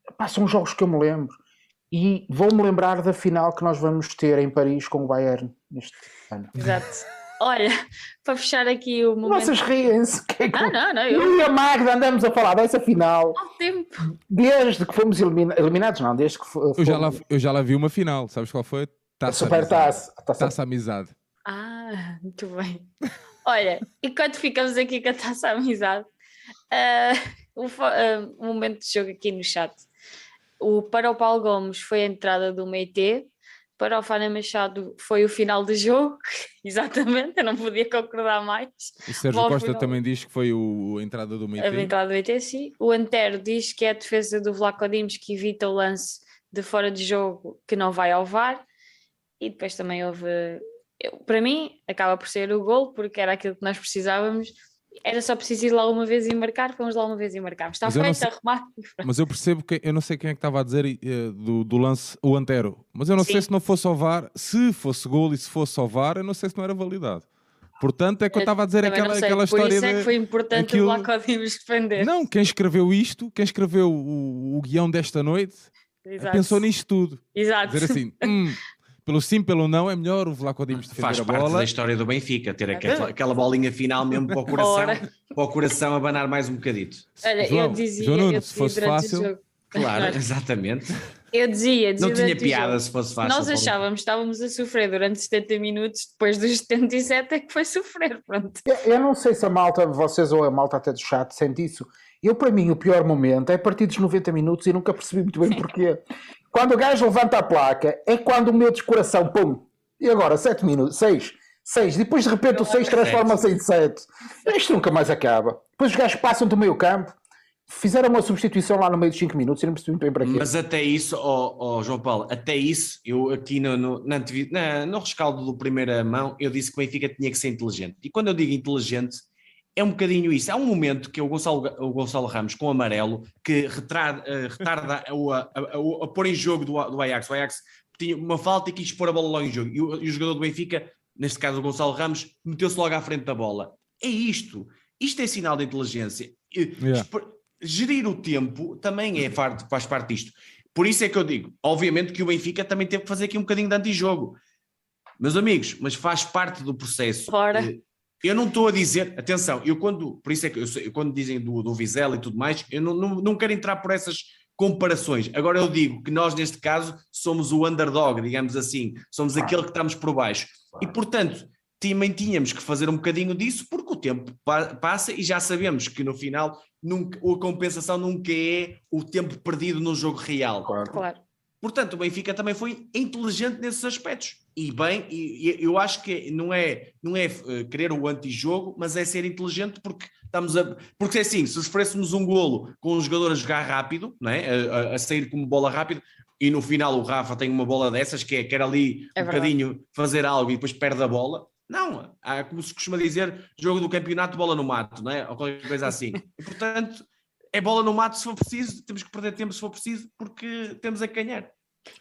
Epá, são jogos que eu me lembro. E vou-me lembrar da final que nós vamos ter em Paris com o Bayern neste ano. Exato. Olha, para fechar aqui o momento. Vocês riem-se. que é que- Não, não, não. Eu Eu e a Magda andamos a falar dessa final ao tempo. desde que fomos elimina- eliminados, não, desde que fo- Eu já, lá, fomos- eu já lá vi uma final, sabes qual foi? a Taça Super Amizade. Taça. Taça- Taça Amizade. Ah, muito bem. Olha, enquanto ficamos aqui com a taça amizade, ah, o, fo- ah, o momento de jogo aqui no chat. O, para o Paulo Gomes foi a entrada do Meite, para o Fábio Machado foi o final do jogo, exatamente, eu não podia concordar mais. O Sérgio Bom, Costa final. também diz que foi o, a entrada do A meio entrada do Meite, sim. O Antero diz que é a defesa do Vlaco Dimos que evita o lance de fora de jogo que não vai ao VAR. E depois também houve. eu- para mim, acaba por ser o gol, porque era aquilo que nós precisávamos. Era só preciso ir lá uma vez e marcar, fomos lá uma vez e marcámos. Está feito, sei- arrumado. Mas eu percebo que eu não sei quem é que estava a dizer eh, do, do lance o Antero, mas eu não sei Sim. se não fosse ao VAR, se fosse gol e se fosse ao VAR, eu não sei se não era validado. Portanto, é que eu estava a dizer Também aquela, sei, aquela por história isso é que foi importante aquilo- o defender. Não, quem escreveu isto, quem escreveu o, o guião desta noite, Exato. pensou nisto tudo. Exato. Dizer assim, "Hum, pelo sim, pelo não, é melhor o Vlaco Dimos defender Faz a parte bola. da história do Benfica, ter aquela, aquela bolinha final mesmo para o coração, Ora. para o coração abanar mais um bocadito. Olha, João, eu dizia, João Nuno, eu se dizia fosse durante fácil. Claro, exatamente. Eu dizia, dizia Não tinha piada se fosse fácil. Nós achávamos que estávamos a sofrer durante 70 minutos, depois dos 77 é que foi sofrer, pronto. Eu- Eu não sei se a malta, vocês ou a malta até do chat, sente isso. Eu, para mim, o pior momento é a partir dos 90 minutos e nunca percebi muito bem porquê. Quando o gajo levanta a placa, é quando o meu descoração, pum, e agora 7 minutos, 6, 6, depois de repente o 6 transforma-se em 7. Isto nunca mais acaba. Depois os gajos passam do meio campo, fizeram uma substituição lá no meio dos 5 minutos e não percebi muito bem para quê. Mas até isso, ó ó, João Paulo, até isso, eu aqui no, no, na- no rescaldo do primeira mão, eu disse que o Benfica tinha que ser inteligente. E quando eu digo inteligente, é um bocadinho isso. Há um momento que o Gonçalo, o Gonçalo Ramos, com amarelo, que retarda, eh, retarda o, a, a- o- a pôr em jogo do, do Ajax. O Ajax tinha uma falta e quis pôr a bola logo em jogo. E o, e o jogador do Benfica, neste caso o Gonçalo Ramos, meteu-se logo à frente da bola. É isto. Isto é sinal de inteligência. E- Yeah. Gerir o tempo também é parte, faz parte disto. Por isso é que eu digo, obviamente que o Benfica também teve que fazer aqui um bocadinho de antijogo. Meus amigos, mas faz parte do processo. Ora. Eu não estou a dizer, atenção, eu quando, por isso é que eu, quando dizem do, do Vizela e tudo mais, eu não, não, não quero entrar por essas comparações. Agora eu digo que nós, neste caso, somos o underdog, digamos assim, somos aquele que estamos por baixo. E, portanto, também tínhamos que fazer um bocadinho disso, porque o tempo pa- passa e já sabemos que no final nunca, a compensação nunca é o tempo perdido no jogo real. Claro. Claro. Portanto, o Benfica também foi inteligente nesses aspectos. E bem, e, e eu acho que não é, não é eh, querer o antijogo, mas é ser inteligente porque estamos a. Porque assim, se sofrêssemos um golo com um jogador a jogar rápido, não é? a, a- a sair como bola rápido, e no final o Rafa tem uma bola dessas que é quer ali É um verdade. bocadinho fazer algo e depois perde a bola. Não, há, como se costuma dizer, jogo do campeonato, bola no mato, não é? Ou qualquer coisa assim. E, portanto, é bola no mato se for preciso, temos que perder tempo se for preciso, porque temos a ganhar.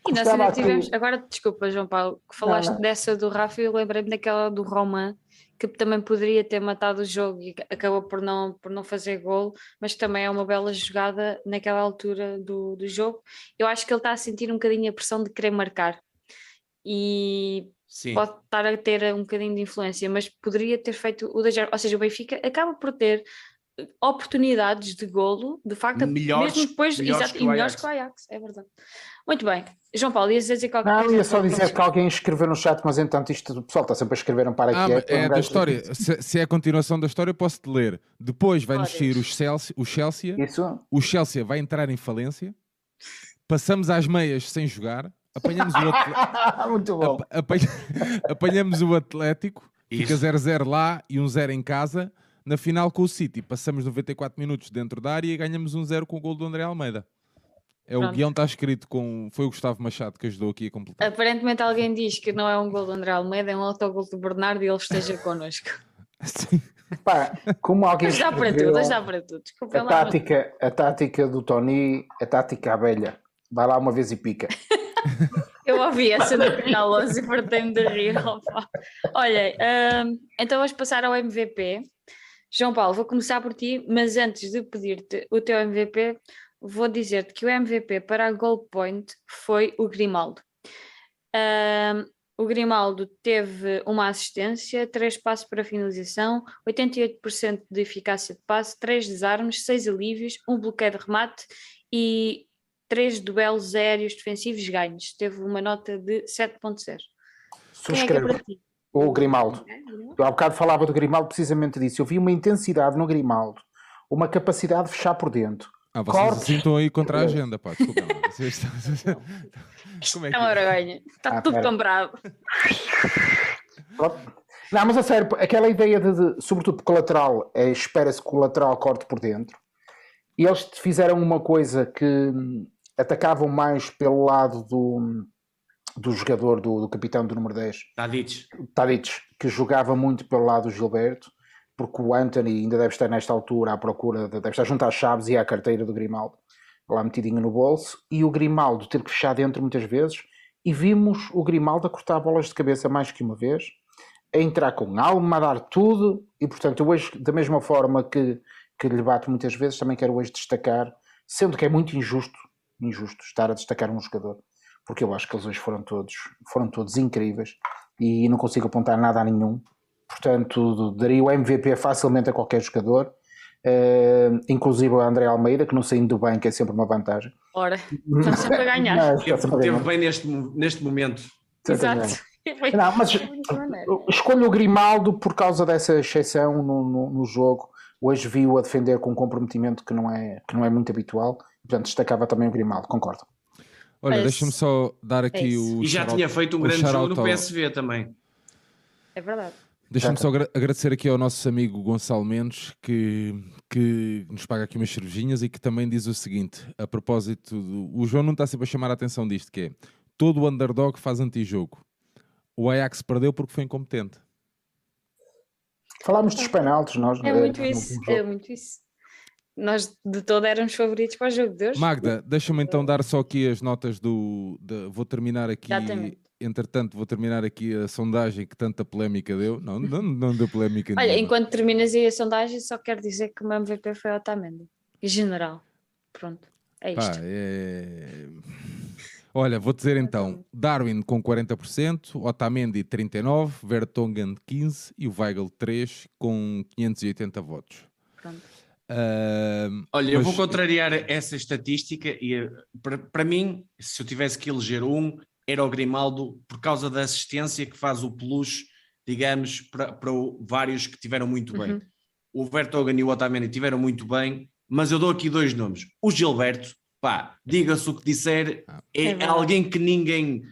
E nós ainda tivemos, agora desculpa, João Paulo, que falaste não. dessa do Rafa e eu lembrei-me daquela do Roman, que também poderia ter matado o jogo e acabou por não, por não fazer gol, mas que também é uma bela jogada naquela altura do, do jogo. Eu acho que ele está a sentir um bocadinho a pressão de querer marcar e Sim. pode estar a ter um bocadinho de influência, mas poderia ter feito o da Ger- ou seja, o Benfica acaba por ter oportunidades de golo, de facto, Melhores- mesmo depois, melhores exato, que e o melhores Ajax. que o Ajax, é verdade. Muito bem, João Paulo, ias dizer qualquer Não, coisa? ia só dizer que alguém escreveu no chat, mas entanto isto o pessoal está sempre a escrever um para Ah, aqui. mas é da história. Se, se é a continuação da história, posso-te ler. Depois vai-nos sair o Chelsea, o Chelsea. Isso? O Chelsea vai entrar em falência. Passamos às meias sem jogar. Apanhamos o, Atle- Muito bom. apa- apanha- apanhamos o Atlético. Fica Isso. 0-0 lá e um 0 em casa. Na final com o City, passamos 94 minutos dentro da área e ganhamos um 0 com o gol do André Almeida. É o Pronto. guião está escrito com. Foi o Gustavo Machado que ajudou aqui a completar. Aparentemente alguém diz que não é um gol do André Almeida, é um autogol do Bernardo e ele esteja connosco. Sim. Pá, como alguém Mas dá para tudo, dá para tudo. Desculpa a tática, a tática do Tony, a tática abelha. Vai lá uma vez e pica. Eu ouvi essa do canal 11 e fartei-me de rir. opa. Olha, hum, então vamos passar ao MVP. João Paulo, vou começar por ti, mas antes de pedir-te o teu MVP, vou dizer-te que o MVP para a Goal Point foi o Grimaldo. Hum, o Grimaldo teve uma assistência, três passos para finalização, 88% de eficácia de passe, três desarmes, seis alívios, um bloqueio de remate e três duelos aéreos defensivos ganhos. Teve uma nota de 7.0. Quem é que é para ti? O Grimaldo. Eu há bocado falava do Grimaldo precisamente disso. Eu vi uma intensidade no Grimaldo, uma capacidade de fechar por dentro. Ah, vocês Cortes. assim estão aí contra a agenda, pá. Desculpa. Vocês estão- Como é que É uma vergonha. Está Ah, tudo pera. comprado. Pronto. Não, mas a sério, aquela ideia de, de- sobretudo porque o lateral, é, espera-se que o lateral corte por dentro. E eles fizeram uma coisa que hum, atacavam mais pelo lado do, do jogador, do, do capitão do número 10, Está dito. Tadic, que jogava muito pelo lado do Gilberto, porque o Anthony ainda deve estar nesta altura à procura, de, deve estar junto às chaves e à carteira do Grimaldo, lá metidinho no bolso, e o Grimaldo teve que fechar dentro muitas vezes, e vimos o Grimaldo a cortar bolas de cabeça mais que uma vez, a entrar com alma, a dar tudo, e portanto eu hoje, da mesma forma que, que lhe bato muitas vezes, também quero hoje destacar, sendo que é muito injusto, injusto estar a destacar um jogador, porque eu acho que eles hoje foram todos, foram todos incríveis, e não consigo apontar nada a nenhum, portanto daria o MVP facilmente a qualquer jogador, eh, inclusive a André Almeida, que não saindo bem, que é sempre uma vantagem. Ora, estamos sempre a ganhar. Mas, está Teve, sempre bem neste, neste momento. Exato. Foi- Não, mas escolho o Grimaldo por causa dessa exceção no, no, no jogo. Hoje vi-o a defender com um comprometimento que não é, que não é muito habitual. Portanto, destacava também o Grimaldo, concordo. Olha, deixa-me só dar aqui isso. o. E já tinha feito um grande jogo no ao- PSV também. É verdade. Deixa-me só agra- agradecer aqui ao nosso amigo Gonçalo Mendes que, que nos paga aqui umas cervejinhas e que também diz o seguinte: a propósito do. O João não está sempre a chamar a atenção disto, que é todo o underdog faz antijogo. O Ajax perdeu porque foi incompetente. Falámos dos penaltis, nós. É eh, muito no isso. É muito isso. Nós de todo éramos favoritos para o jogo de hoje. Magda, deixa-me então dar só aqui as notas do. da- vou terminar aqui. Exatamente. Entretanto, vou terminar aqui a sondagem que tanta polémica deu. Não, não, não deu polémica Olha, nenhuma. enquanto terminas aí a sondagem, só quero dizer que o meu MVP foi Otamendi. Em general. Pronto. É Pá, isto. é... Olha, vou dizer então: Darwin com 40%, Otamendi 39%, Vertonghen 15% e o Weigl 3% com 580 votos. Pronto. Ahm, Olha, eu mas- vou contrariar essa estatística e eh, para, para mim, se eu tivesse que eleger um, era o Grimaldo por causa da assistência que faz o plus, digamos, para, para o- vários que tiveram muito bem. Uhum. O Vertogen e o Otamendi tiveram muito bem, mas eu dou aqui dois nomes. O Gilberto, pá, diga-se o que disser, É é, verdade. alguém que ninguém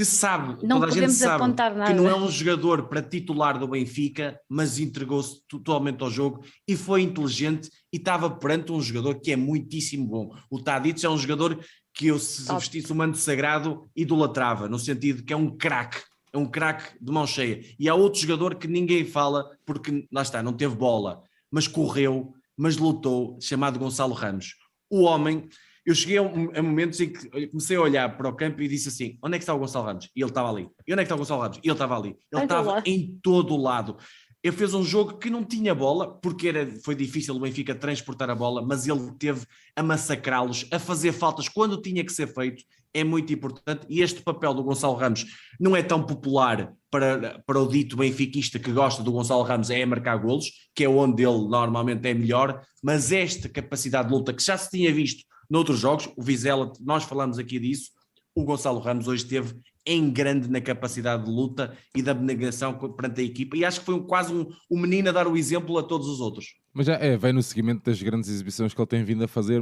que sabe, Não toda a gente sabe apontar que não é nada. um jogador para titular do Benfica, mas entregou-se totalmente ao jogo e foi inteligente e estava perante um jogador que é muitíssimo bom. O Tadic é um jogador que eu, se Top. vestisse o manto sagrado, idolatrava, no sentido que é um craque, é um craque de mão cheia. E há outro jogador que ninguém fala, porque lá está, não teve bola, mas correu, mas lutou, chamado Gonçalo Ramos. O homem, eu cheguei a, a momentos em que comecei a olhar para o campo e disse assim: onde é que está o Gonçalo Ramos? E ele estava ali. E onde é que está o Gonçalo Ramos? E ele estava ali. Ele estava em todo o lado. Ele fez um jogo que não tinha bola, porque era, foi difícil o Benfica transportar a bola, mas ele teve a massacrá-los, a fazer faltas quando tinha que ser feito. É muito importante. E este papel do Gonçalo Ramos não é tão popular para, para o dito benfiquista que gosta do Gonçalo Ramos, é marcar golos, que é onde ele normalmente é melhor, mas esta capacidade de luta que já se tinha visto noutros jogos, o Vizela, nós falamos aqui disso, o Gonçalo Ramos hoje esteve em grande na capacidade de luta e da abnegação perante a equipa e acho que foi um- quase um, um menino a dar o exemplo a todos os outros. Mas já é, vem no seguimento das grandes exibições que ele tem vindo a fazer,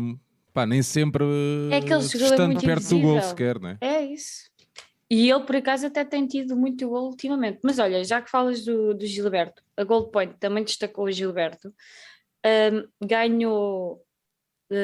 pá, nem sempre É aquele jogador estando muito perto do gol invisível. sequer, né? É isso. E ele, por acaso, até tem tido muito gol ultimamente. Mas olha, já que falas do, do Gilberto, a Gold Point também destacou o Gilberto. Ahm, ganhou, eh,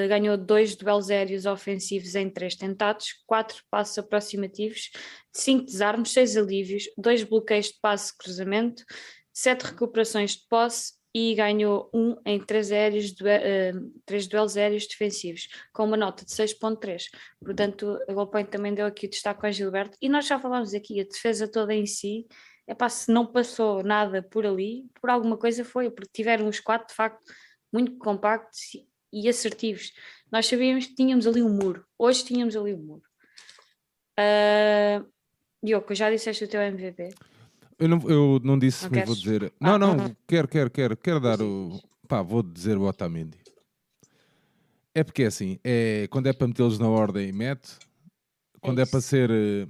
ganhou dois duelos aéreos ofensivos em três tentados, quatro passos aproximativos, cinco desarmes, seis alívios, dois bloqueios de passe cruzamento, sete recuperações de posse e ganhou um em três, aéreos, eh, três duelos aéreos defensivos, com uma nota de 6.3. Portanto, a Golpoint também deu aqui o destaque ao Gilberto. E nós já falámos aqui, a defesa toda em si, é pá, se não passou nada por ali, por alguma coisa foi, porque tiveram os quatro, de facto, muito compactos e- assertivos. Nós sabíamos que tínhamos ali um muro, hoje tínhamos ali um muro. Uh, Diogo, já disseste o teu MVP? Eu não, eu não disse, Não mas vou dizer. Ah, Não, ah, não, quero, quero, quero, quero dar o. Pá, vou dizer o Otamendi. É porque é assim, é, quando é para metê-los na ordem, mete. Quando é, isso. para ser eh,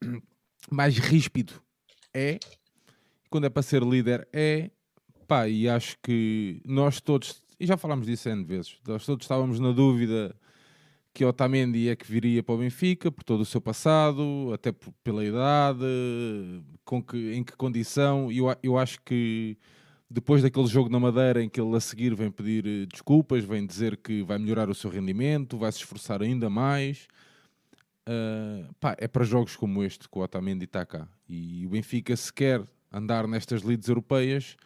mais ríspido, é. Quando é para ser líder, é. Pá, e acho que nós todos, e já falámos disso N vezes, nós todos estávamos na dúvida que Otamendi é que viria para o Benfica por todo o seu passado, até por- pela idade, com que, em que condição. E Eu, eu acho que depois daquele jogo na Madeira em que ele a seguir vem pedir eh, desculpas, vem dizer que vai melhorar o seu rendimento, vai se esforçar ainda mais. ah, pá, é para jogos como este que o Otamendi está cá. E o Benfica, se quer andar nestas leads europeias,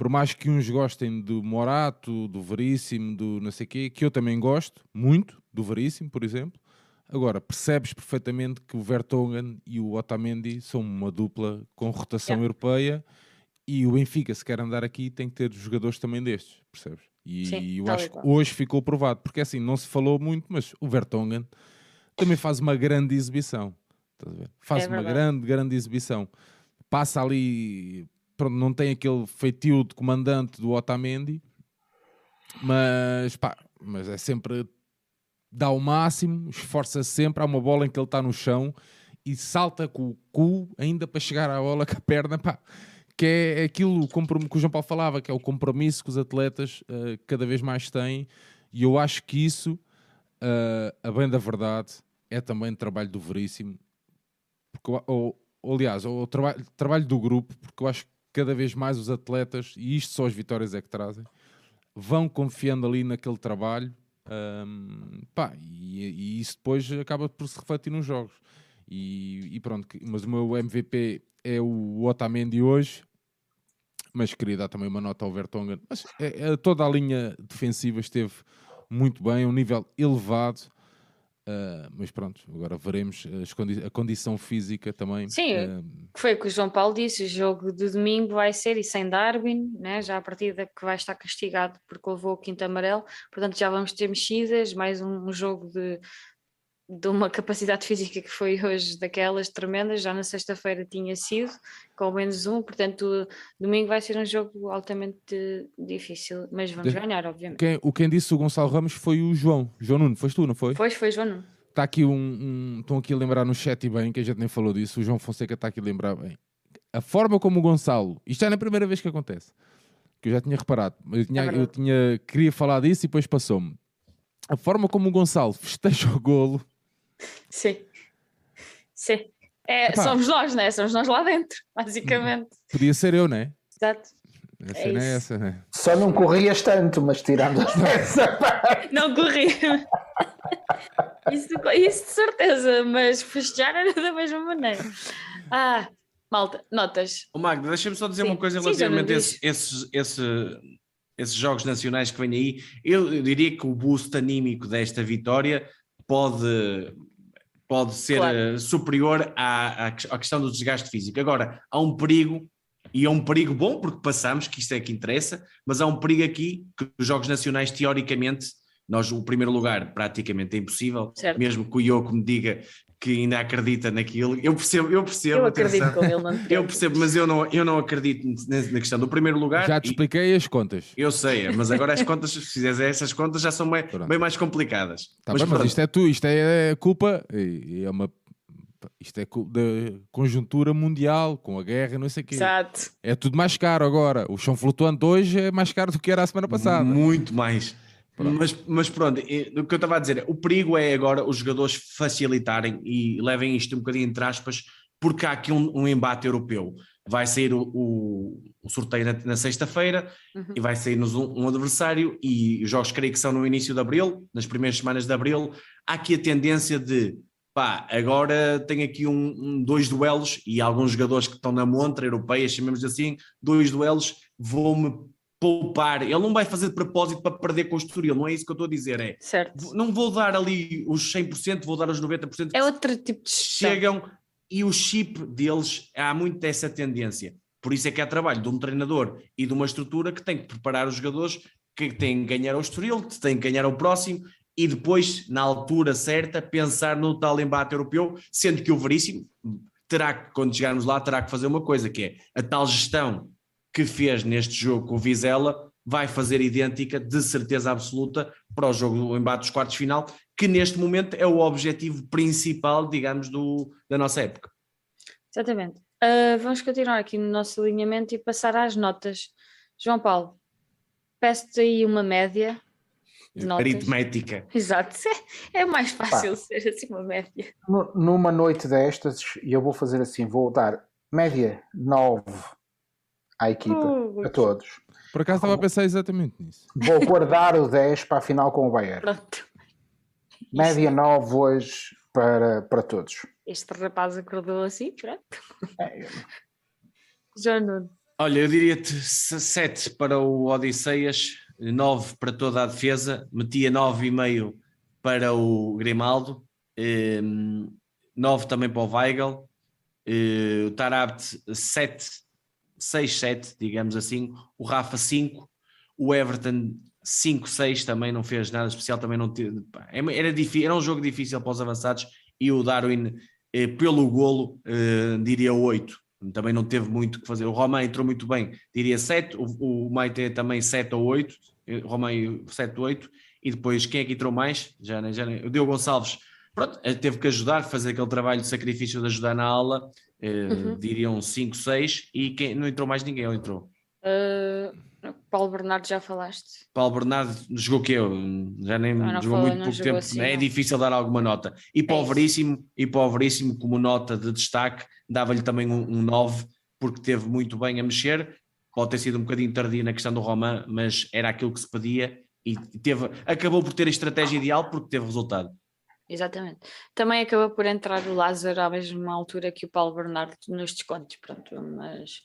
por mais que uns gostem do Morato, do Veríssimo, do não sei quê, que eu também gosto muito, do Veríssimo, por exemplo. Agora, percebes perfeitamente que o Vertonghen e o Otamendi são uma dupla com rotação Yeah. europeia e o Benfica, se quer andar aqui, tem que ter jogadores também destes, percebes? E Sim, eu acho que hoje ficou provado, porque assim, não se falou muito, mas o Vertonghen também faz uma grande exibição. Faz É uma grande, grande exibição. Passa ali, não tem aquele feitio de comandante do Otamendi, mas pá, mas é sempre dá o máximo, esforça sempre. Há uma bola em que ele está no chão e salta com o cu ainda para chegar à bola com a perna, pá. Que é aquilo que o João Paulo falava, que é o compromisso que os atletas eh, cada vez mais têm, e eu acho que isso, eh, a bem da verdade, é também trabalho do Veríssimo, porque, ou, ou, aliás, o trabalho, trabalho do grupo, porque eu acho que cada vez mais os atletas, e isto só as vitórias é que trazem, vão confiando ali naquele trabalho hum, pá, e, e isso depois acaba por se refletir nos jogos. E, e pronto, mas o meu MVP é o Otamendi hoje, mas queria dar também uma nota ao Vertonghen. Mas é- é- toda a linha defensiva esteve muito bem, a um nível elevado. Ah, mas pronto, agora veremos as condi- a condição física também. Sim, ah, que foi o que o João Paulo disse, o jogo de domingo vai ser e sem Darwin, né? já a partida que vai estar castigado porque levou o quinto amarelo, portanto já vamos ter mexidas, mais um, um jogo de, de uma capacidade física que foi hoje daquelas tremendas, já na sexta-feira tinha sido, com menos um, portanto domingo vai ser um jogo altamente difícil, mas vamos ganhar, obviamente. quem, o quem disse o Gonçalo Ramos foi o João. João Nuno, foste tu, não foi? Foi, foi João Nuno. Está aqui um, um- Estão aqui a lembrar no chat e bem, que a gente nem falou disso. O João Fonseca está aqui a lembrar bem. A forma como o Gonçalo. Isto é na primeira vez que acontece. Que eu já tinha reparado. Eu, tinha, É eu tinha, queria falar disso e depois passou-me. A forma como o Gonçalo festeja o golo. Sim. Sim. É, Epá. somos nós, né? Somos nós lá dentro, basicamente. Podia ser eu, né? Exato. A É cena é essa, né? Só não corrias tanto, mas tirando essa parte. Não corri. isso, isso de certeza, mas festejar era da mesma maneira. Ah, malta, notas. Ô Magda, deixa-me só dizer Sim, uma coisa sim, relativamente a diz. esses, esses, esse- esses jogos nacionais que vêm aí. Eu, eu diria que o boost anímico desta vitória pode, pode ser Claro. eh, superior à, à, que- à questão do desgaste físico. Agora, há um perigo, e é um perigo bom, porque passamos, que isto é que interessa, mas há um perigo aqui que os jogos nacionais, teoricamente, nós, o primeiro lugar praticamente é impossível, Certo. mesmo que o Yoko me diga que ainda acredita naquilo. Eu percebo, eu percebo. Eu acredito atenção. com ele não Eu percebo, mas eu não, eu não acredito na questão do primeiro lugar. Já te e- expliquei as contas. eu sei, mas agora as contas, se fizeres essas contas, já são bem, bem mais complicadas. Tá mas bem, mas isto é tu, isto é culpa. e- e É uma. Isto é da conjuntura mundial, com a guerra, não sei o quê. Exato. É tudo mais caro agora. O chão flutuante hoje é mais caro do que era a semana passada. muito mais. Mas, mas pronto, o que eu estava a dizer, o perigo é agora os jogadores facilitarem e levem isto um bocadinho entre aspas, porque há aqui um, um embate europeu. Vai sair o, o- o sorteio na, na sexta-feira Uhum. e vai sair-nos um, um adversário e os jogos creio que são no início de abril, nas primeiras semanas de abril. Há aqui a tendência de pá, agora tem aqui um, um- dois duelos e alguns jogadores que estão na montra europeia, chamemos assim, dois duelos, vou-me poupar. Ele não vai fazer de propósito para perder com o Estoril, não é isso que eu estou a dizer, é Certo. não vou dar ali os 100%, vou dar os 90%. É outro tipo de chegam e o chip deles há muito dessa tendência. Por isso é que há trabalho de um treinador e de uma estrutura que tem que preparar os jogadores que têm que ganhar ao Estoril, que têm que ganhar ao próximo e depois, na altura certa, pensar no tal embate europeu, sendo que o Veríssimo terá que, quando chegarmos lá, terá que fazer uma coisa, que é a tal gestão que fez neste jogo com o Vizela, vai fazer idêntica, de certeza absoluta, para o jogo do embate dos quartos final, que neste momento é o objetivo principal, digamos, do, da nossa época. Exatamente. Ah, vamos continuar aqui no nosso alinhamento e passar às notas. João Paulo, peço-te aí uma média. Aritmética. Exato. É mais fácil ser assim uma média. Nu- Numa noite destas, e eu vou fazer assim: vou dar média 9 à equipa, Uh, a todos. Por acaso estava a pensar exatamente nisso. Vou guardar o 10 para a final com o Bayern. Pronto. Média 9 hoje para, para todos. Este rapaz acordou assim, pronto. É, João Nuno. Olha, eu diria-te 7 para o Odisseias, 9 para toda a defesa, metia 9,5 para o Grimaldo, 9 também para o Weigl, eh, o Tarabt 7, 6, 7, digamos assim, o Rafa 5, o Everton 5, 6 também não fez nada especial, também não teve, é era, difícil, era um jogo difícil para os avançados e o Darwin eh, pelo golo eh, diria 8, também não teve muito o que fazer. O Romão entrou muito bem, diria 7, o, o Maite também 7 ou 8, Romão 7 ou 8, e depois quem é que entrou mais? Já, já, o Diogo Gonçalves, pronto, eh, teve que ajudar, fazer aquele trabalho de sacrifício de ajudar na aula, Uhum. diriam 5, 6, e quem, não entrou mais ninguém, ou entrou? Uh, Paulo Bernardo, já falaste. Paulo Bernardo jogou que eu, já nem Ah, jogou falou, muito pouco jogou tempo, assim, é não. difícil dar alguma nota. E para É o isso. Veríssimo, e para o Veríssimo como nota de destaque, dava-lhe também um, um 9, porque teve muito bem a mexer, pode ter sido um bocadinho tardio na questão do Romã, mas era aquilo que se pedia e teve, acabou por ter a estratégia ideal porque teve resultado. Exatamente. Também acabou por entrar o Lázaro à mesma altura que o Paulo Bernardo nos descontos, pronto, mas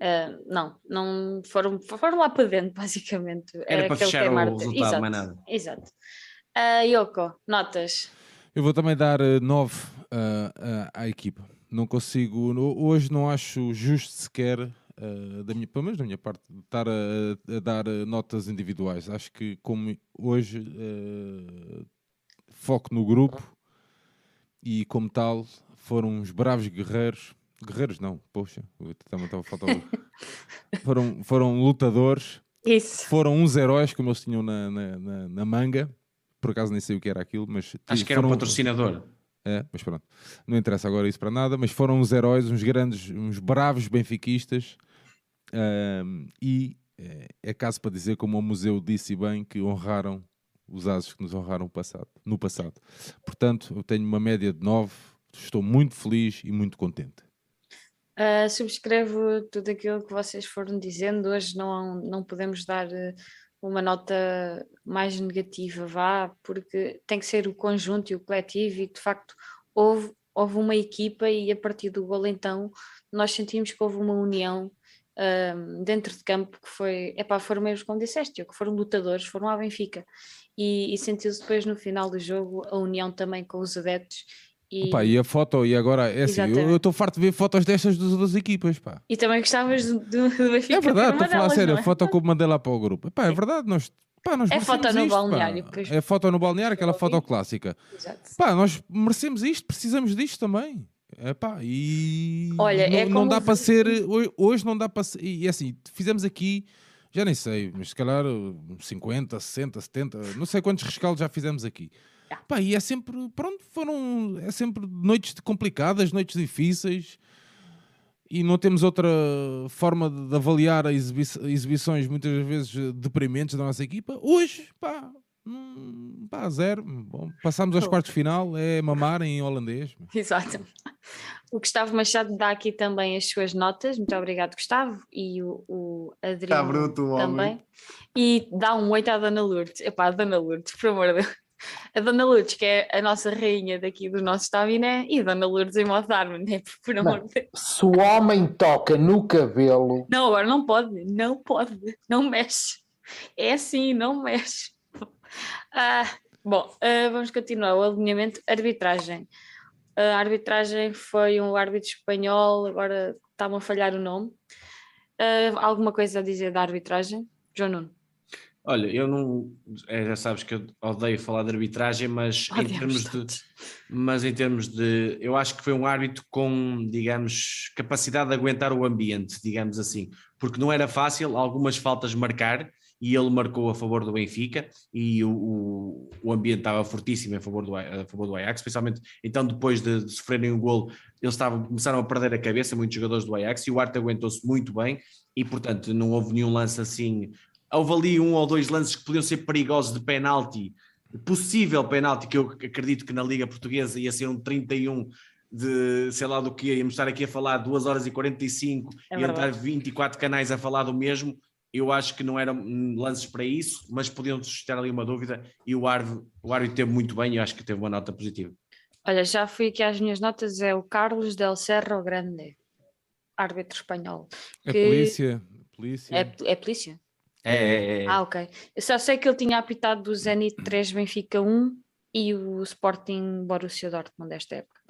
uh, não, não foram, foram lá para dentro, basicamente. Era para aquele fechar o queimar- resultado, exato, mais nada. Exato. Uh, Yoko, notas. Eu vou também dar 9 à equipa. Não consigo, no- hoje não acho justo sequer, eh, da minha, pelo menos da minha parte, estar a, a dar eh, notas individuais. Acho que como hoje eh, foco no grupo e como tal foram uns bravos guerreiros. Guerreiros não, poxa, também estava a faltar. o- foram, foram lutadores Isso. foram uns heróis como eles tinham na, na, na- na manga. Por acaso nem sei o que era aquilo, mas Acho que era um foram- patrocinador. É, mas pronto, não interessa agora isso para nada. Mas foram uns heróis, uns grandes, uns bravos benfiquistas. ahm, e é, é caso para dizer, como o museu disse bem, que honraram os ases que nos honraram passado, no passado. Portanto, eu tenho uma média de 9, estou muito feliz e muito contente. Uh, subscrevo tudo aquilo que vocês foram dizendo. Hoje não, não podemos dar uh, uma nota mais negativa, vá, porque tem que ser o conjunto e o coletivo, e de facto houve, houve uma equipa, e a partir do gol, então, nós sentimos que houve uma união um, dentro de campo que foi, epá, foram mesmo como disseste, que foram lutadores, foram à Benfica, e, e sentiu-se depois no final do jogo a união também com os adeptos. E, Opa, e a foto, e agora, é assim, eu- Exatamente. eu estou farto de ver fotos destas das duas equipas, pá. e também gostavas do, do, Benfica. É verdade, estou a falar sério. A é? foto que eu mandei lá para o grupo. Pá, é verdade, nós, pá, nós É foto no isto, pá. balneário, pois. É foto no balneário, aquela foto clássica. Exato. Pá, nós merecemos isto, precisamos disto também. É pá, e Olha, não, é não dá para ser, ho- hoje não dá para ser, e assim, fizemos aqui, já nem sei, mas se calhar uh, 50, 60, 70, não sei quantos rescaldos já fizemos aqui. Pá, e é sempre, pronto, foram, é sempre noites complicadas, noites difíceis, e não temos outra forma de, avaliar as exibi- exibições muitas vezes deprimentes da nossa equipa. Hoje, pá, hum, pá, zero. Bom, passamos aos quartos de final, é mamar em holandês. Exato. O Gustavo Machado dá aqui também as suas notas. Muito obrigado, Gustavo. E o, o Adriano Tá bruto o homem. também. E dá um 8 à Dona Lourdes. Epá, a Dona Lourdes, por amor de Deus. A Dona Lourdes, que é a nossa rainha daqui do nosso Staviné, e a Dona Lourdes em modo Darwin, né? por amor de Deus. Se o homem toca no cabelo, Não, agora não pode, não pode, não mexe. É assim, não mexe. Ah, bom, ah, vamos continuar. O alinhamento, arbitragem. A arbitragem foi um árbitro espanhol, agora está-me a falhar o nome. Ah, alguma coisa a dizer da arbitragem? João Nuno. Olha, eu não. é, já sabes que eu odeio falar de arbitragem, mas em Odiamos termos de. Mas em termos de. Eu acho que foi um árbitro com, digamos, capacidade de aguentar o ambiente, digamos assim. Porque não era fácil algumas faltas marcar e ele marcou a favor do Benfica e o, o, ambiente estava fortíssimo a favor, do, A- favor do Ajax, especialmente então depois de, de sofrerem o golo, eles estavam, começaram a perder a cabeça, muitos jogadores do Ajax, e o Arte aguentou-se muito bem e portanto não houve nenhum lance assim. Houve ali um ou dois lances que podiam ser perigosos de penalti, possível penalti, que eu acredito que na Liga Portuguesa ia ser um 31 de sei lá do que, íamos estar aqui a falar 2 horas e 45 É e entrar verdade. 24 canais a falar do mesmo. Eu acho que não eram lances para isso, mas podiam suscitar ali uma dúvida e o árbitro, o árbitro teve muito bem e eu acho que teve uma nota positiva. Olha, já fui aqui às minhas notas, é o Carlos Del Cerro Grande, árbitro espanhol. É que- polícia. Polícia. É, é polícia? É, é, é. Ah, ok. Eu só sei que ele tinha apitado do Zenit 3 Benfica 1 e o Sporting Borussia Dortmund desta época.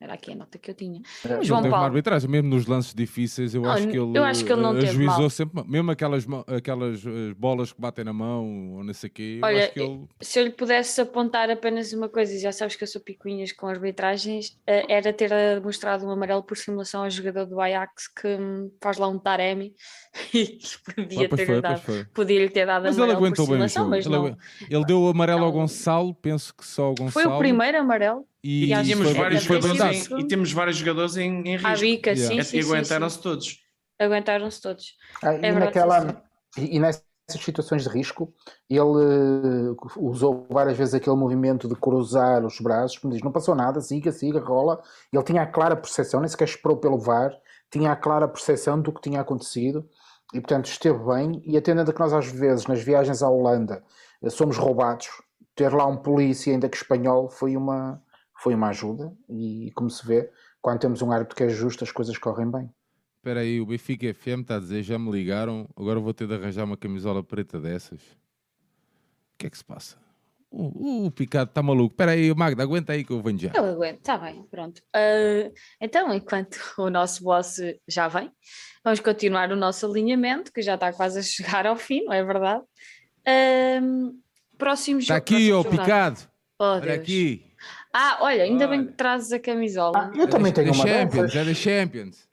Era aqui a nota que eu tinha. Mas João ele teve uma Paulo. arbitragem, mesmo nos lances difíceis, eu Não, acho que ele, eu acho que ele não eh, ajuizou sempre, mesmo aquelas, aquelas eh, bolas que batem na mão ou não sei o quê, Olha, ele Se eu lhe pudesse apontar apenas uma coisa, e já sabes que eu sou picuinhas com arbitragens, eh, era ter mostrado um amarelo por simulação ao jogador do Ajax que hum, faz lá um Taremi e podia Ah, ter foi, dado, pois foi. podia-lhe ter dado Mas ele amarelo por aguentou bem o simulação, jogo. mas Ele, não. ele deu o amarelo ao Não. Gonçalo, penso que só ao Foi Gonçalo. o primeiro amarelo E, E, tínhamos vários e foi jogadores em, e temos vários jogadores em, em risco. bica, Yeah. sim, E- sim, e aguentaram-se todos. aguentaram-se todos. Ah, e, verdade, naquela, e, e nessas situações de risco, ele eh, usou várias vezes aquele movimento de cruzar os braços, como diz, não passou nada, siga, siga, rola. Ele tinha a clara percepção, nem sequer esperou pelo VAR, tinha a clara percepção do que tinha acontecido e, portanto, esteve bem. E atendendo a que nós, às vezes, nas viagens à Holanda, eh, somos roubados, ter lá um polícia, ainda que espanhol, foi uma, foi uma ajuda. E, como se vê, quando temos um árbitro que é justo, as coisas correm bem. Espera aí, o Benfica FM está a dizer, já me ligaram, agora vou ter de arranjar uma camisola preta dessas. O que é que se passa? O, o, o Picado está maluco. Espera aí, Magda, aguenta aí que eu venho já. Eu aguento, está bem, pronto. Ah, então, enquanto o nosso boss já vem, vamos continuar o nosso alinhamento, que já está quase a chegar ao fim, não é verdade? Ahm, próximo Está jogo. Tá aqui, ó, jornada. Picado. Oh, Olha Deus. aqui. Ah, olha, ainda bem Olha. que trazes a camisola. Ah, eu também é da, tenho uma Champions, dessas. é da Champions.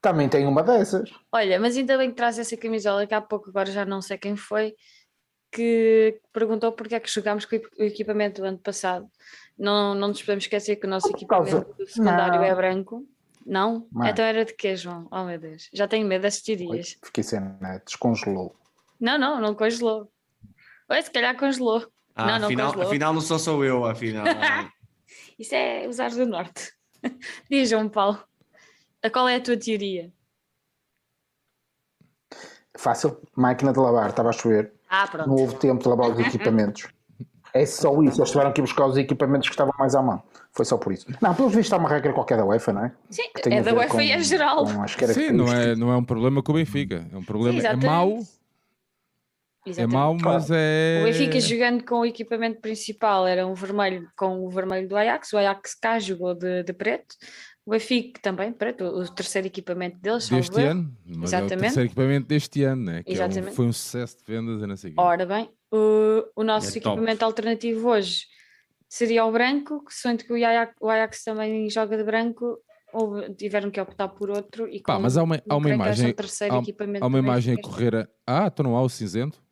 Também tenho uma dessas. Olha, mas ainda bem que traz essa camisola, que há pouco agora já não sei quem foi, que perguntou porque é que jogámos com o equi- o equipamento do ano passado. Não, não nos podemos esquecer que o nosso equipamento secundário Não. é branco. Não? Não. Então era de quê, João? Oh meu Deus, já tenho medo destes dias. Fiquei sem net, descongelou. Não, não, não congelou. Oi, se calhar congelou. Ah, Não, não afinal, afinal não sou só eu, afinal. Isso é os ares do norte. Diz, João Paulo. A Qual é a tua teoria? Fácil, máquina de lavar, estava a chover. Ah, Não pronto. houve tempo de lavar os equipamentos. É só isso, eles tiveram que buscar os equipamentos que estavam mais à mão. Foi só por isso. Não, pelos vistos há uma regra qualquer da UEFA, não é? Sim, é da UEFA e é com- geral. Sim, não é, não é um problema com o Benfica. É um problema, é exatamente. é Exatamente. mau, mas é... O Benfica jogando com o equipamento principal era um vermelho com o vermelho do Ajax. O Ajax cá jogou de, de preto. O Benfica também preto, o terceiro equipamento deles. deste ano, mas é o Exatamente. terceiro equipamento deste ano, né? que é um- Exatamente. foi um sucesso de vendas e não sei. Ora bem, o, o nosso É top. equipamento alternativo hoje seria o branco, que sendo que o Ajax, o Ajax também joga de branco, ou tiveram que optar por outro. E Pá, mas há uma, há uma é imagem, terceiro há- há uma imagem a correr a... Ah, então não há o cinzento?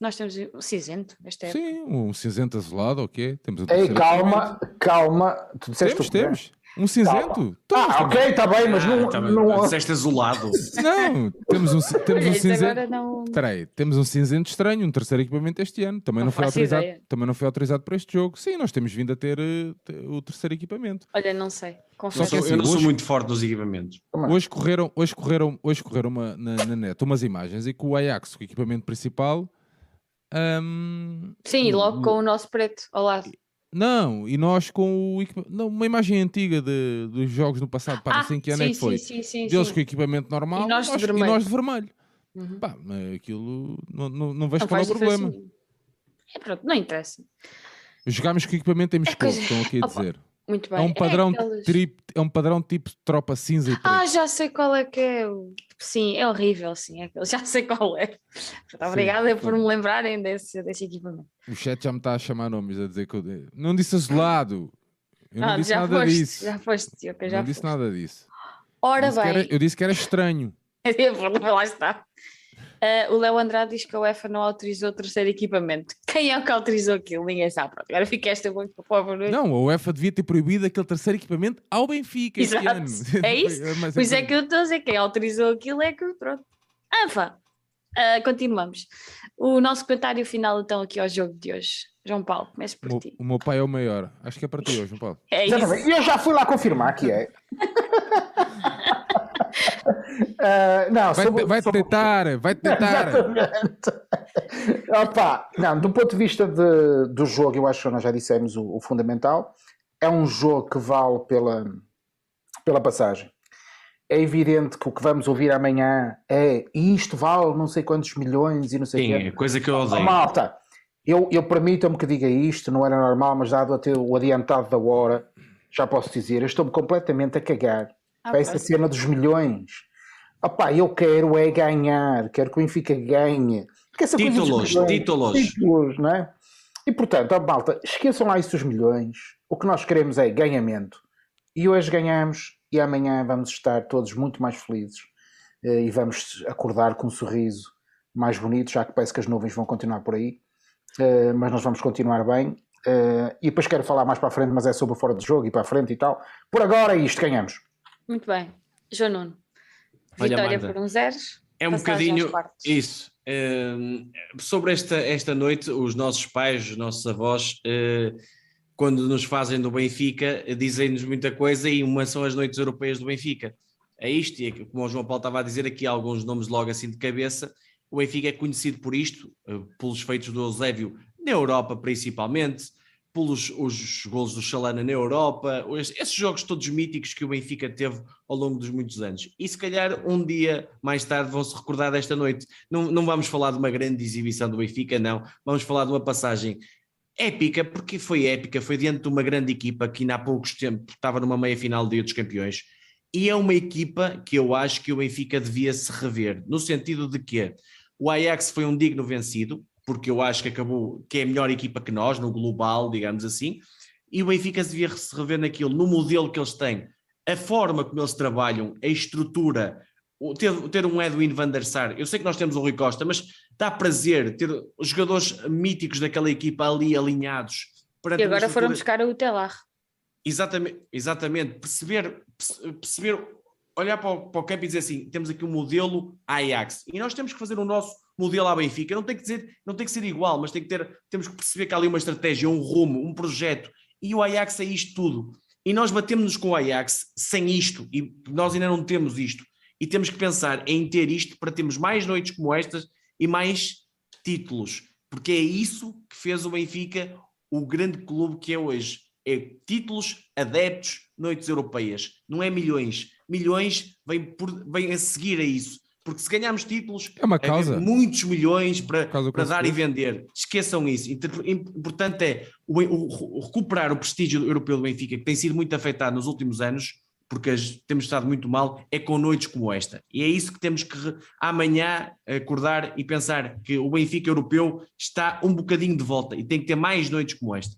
Nós temos o cinzento, esta é Sim, um cinzento azulado, ok. Temos o Ei, calma, calma. Tu disseste Temos, temos. Um cinzento. Ah, ok, está bem, mas não. tá bem. não- Disseste azulado. Não, temos um, temos um cinzento. não. Espera aí, temos um cinzento estranho, um terceiro equipamento este ano. Também Não não, foi autorizado, ideia. também não foi autorizado para este jogo. Sim, nós temos vindo a ter te- o terceiro equipamento. Olha, não sei. Confesso. sou- assim, eu não sou muito forte dos equipamentos. Hoje correram, hoje correram, hoje correram uma, na, na net umas imagens e que o Ajax, o equipamento principal, hum, Sim, e logo com o nosso preto ao lado. não, e nós com o não, uma imagem antiga de, dos jogos no passado, não sei em que ano é que foi. Sim, sim, sim, Deles sim. com equipamento normal E nós de e vermelho. nós de vermelho. Uhum. Pá, aquilo não, não, não vejo Não qual é o problema. É pronto, não interessa. Jogámos com equipamento em Moscou, coisa- estão aqui a Opa, dizer. Muito bem. É um padrão, aqueles- trip, é um padrão tipo tropa cinza e preto. Ah, já sei qual é que é. Sim, é horrível, sim. É. Já sei qual é. Muito obrigada por me lembrarem desse, desse equipamento. O chat já me está a chamar nomes, a dizer que eu não disse azulado. Eu não Ah, disse já nada foste, disso. Já foste, já não disse foste. nada disso. Ora Disse que era- bem, eu disse que era estranho. lá está. Ah, o Léo Andrade diz que a UEFA não autorizou o terceiro equipamento. Quem é o que autorizou aquilo? Ninguém sabe. Pronto, agora fica esta muito pobre. Não, a UEFA devia ter proibido aquele terceiro equipamento ao Benfica este Exato. ano. É isso. Mas- Pois é que eu estou a dizer, quem autorizou aquilo é que pronto. Anfa, Ah, continuamos. O nosso comentário final então aqui ao jogo de hoje. João Paulo, comece O por meu- ti. o meu pai é o maior. Acho que é para ti hoje, João Paulo. É isso. Exatamente. E eu já fui lá confirmar que é. Ah, não, Vai, sobre- vai sobre- tentar, vai tentar. Exatamente. Opa, não, do ponto de vista de- do jogo, eu acho que nós já dissemos o, o fundamental. é um jogo que vale pela, pela passagem. É evidente que o que vamos ouvir amanhã é e isto vale não sei quantos milhões e não sei o é quê. coisa que eu Oh, odeio. malta, eu, eu permitam-me que diga isto, não era normal, mas dado até o adiantado da hora, já posso dizer, eu estou-me completamente a cagar Ah, para essa cena dos milhões. Opá, eu quero é ganhar, quero que o Benfica ganhe. Porque essa coisa dos Títulos, milhões- títulos. títulos, não é? E portanto, ó, malta, esqueçam lá isso dos milhões. O que nós queremos é ganhamento. E hoje ganhamos e amanhã vamos estar todos muito mais felizes eh, e vamos acordar com um sorriso mais bonito, já que parece que as nuvens vão continuar por aí. Eh, mas nós vamos continuar bem. Eh, e depois quero falar mais para a frente, mas é sobre o fora de jogo e para a frente e tal. Por agora é isto, ganhamos. Muito bem. João Nuno. Olha, Vitória Magda, por um zeros. É um bocadinho isso. Hum, sobre esta, esta noite, os nossos pais, os nossos avós, eh, quando nos fazem do Benfica, dizem-nos muita coisa e uma são as noites europeias do Benfica. É isto, e é como o João Paulo estava a dizer aqui, alguns nomes logo assim de cabeça. O Benfica é conhecido por isto, eh, pelos feitos do Eusébio na Europa principalmente, pelos os golos do Chalana na Europa, esses jogos todos míticos que o Benfica teve ao longo dos muitos anos. E se calhar um dia mais tarde vão se recordar desta noite. Não, não vamos falar de uma grande exibição do Benfica, não. Vamos falar de uma passagem épica, porque foi épica, foi diante de uma grande equipa que ainda há poucos tempos estava numa meia final de dos Campeões. E é uma equipa que eu acho que o Benfica devia se rever, no sentido de que o Ajax foi um digno vencido, porque eu acho que acabou que é a melhor equipa que nós, no global, digamos assim, e o Benfica devia se rever naquilo, no modelo que eles têm, a forma como eles trabalham, a estrutura, ter, ter um Edwin van der Sar, eu sei que nós temos o Rui Costa, mas dá prazer ter os jogadores míticos daquela equipa ali alinhados. perante E agora foram buscar o Telar. Exatamente, exatamente. Perceber, perce- perceber, olhar para o, para o campo e dizer assim: temos aqui um modelo Ajax e nós temos que fazer o nosso modelo à Benfica. Não tem que dizer, não tem que ser igual, mas tem que ter, temos que perceber que há ali uma estratégia, um rumo, um projeto. E o Ajax é isto tudo. E nós batemos-nos com o Ajax sem isto, e nós ainda não temos isto. E temos que pensar em ter isto para termos mais noites como estas e mais títulos, porque é isso que fez o Benfica o grande clube que é hoje. É títulos, adeptos, noites europeias. Não é milhões. Milhões vêm, vêm a seguir a isso. Porque se ganharmos títulos, É uma haver causa. muitos milhões para, para dar e vender. Esqueçam isso. Inter- Importante é o, o- o recuperar o prestígio europeu do Benfica, que tem sido muito afetado nos últimos anos, porque as- temos estado muito mal, é com noites como esta. E é isso que temos que amanhã acordar e pensar que o Benfica europeu está um bocadinho de volta e tem que ter mais noites como esta.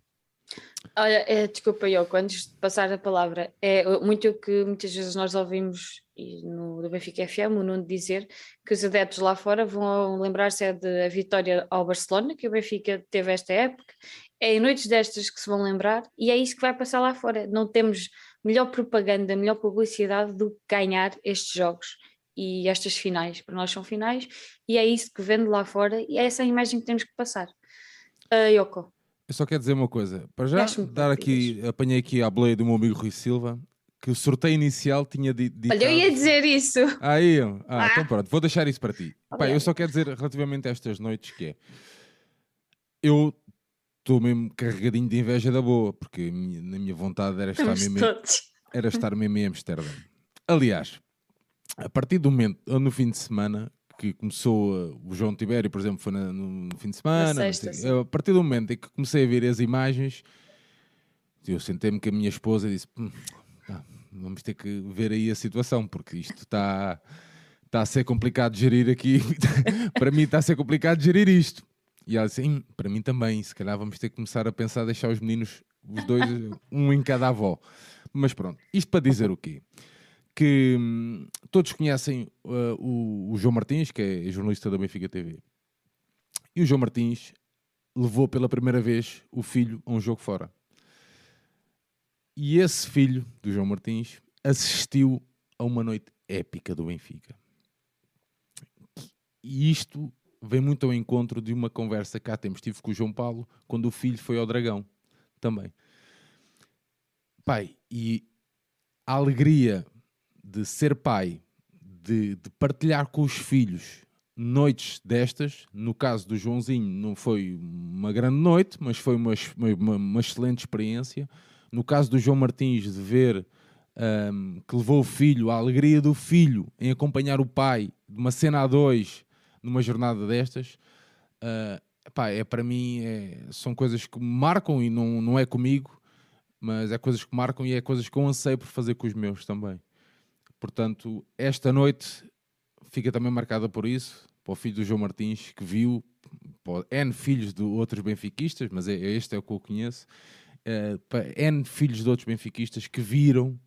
Olha, é, desculpa, Yoko, antes de passar a palavra, é muito o que muitas vezes nós ouvimos e no do Benfica FM, o Nuno dizer que os adeptos lá fora vão lembrar-se é da vitória ao Barcelona, que o Benfica teve esta época, é em noites destas que se vão lembrar e é isso que vai passar lá fora. Não temos melhor propaganda, melhor publicidade do que ganhar estes jogos e estas finais. Para nós são finais e é isso que vende lá fora e é essa a imagem que temos que passar. Ah, Yoko. Eu só quero dizer uma coisa. Para já, dar aqui, apanhei aqui a boleia do meu amigo Rui Silva, que o sorteio inicial tinha di- dito. Olha, eu ia dizer isso. Aí, ah, Ah. então pronto, vou deixar isso para ti. Pá, eu só quero dizer relativamente a estas noites que é. Eu estou mesmo carregadinho de inveja da boa, porque minha- na minha vontade era estar Estamos mesmo, todos. era estar mesmo em Amsterdã. Aliás, a partir do momento, no fim de semana, que começou uh, o João Tibério, por exemplo, foi na- no, fim de semana, sexta, sei- sim. a partir do momento em que comecei a ver as imagens, eu sentei-me com a minha esposa e disse: "Hum, vamos ter que ver aí a situação, porque isto está está a ser complicado de gerir aqui. para mim está a ser complicado de gerir isto. E ela "Hum, para mim também, se calhar vamos ter que começar a pensar deixar os meninos, os dois, um em cada avó. Mas pronto, isto para dizer o quê? Que hum, todos conhecem uh, o, o João Martins, que é jornalista da Benfica TV. E o João Martins levou pela primeira vez o filho a um jogo fora. E esse filho do João Martins assistiu a uma noite épica do Benfica. E isto vem muito ao encontro de uma conversa que há tempos tive com o João Paulo quando o filho foi ao Dragão também. Pai, e a alegria de ser pai, de, de partilhar com os filhos noites destas, no caso do Joãozinho não foi uma grande noite, mas foi uma, uma, uma excelente experiência. No caso do João Martins, de ver um, que levou o filho, a alegria do filho em acompanhar o pai de uma cena a dois numa jornada destas, uh, é para mim é, são coisas que marcam e não, não é comigo, mas é coisas que marcam e é coisas que eu anseio por fazer com os meus também. Portanto, esta noite fica também marcada por isso, para o filho do João Martins, que viu, N filhos de outros benfiquistas, mas é, este é o que eu conheço, uh, N filhos de outros benfiquistas que viram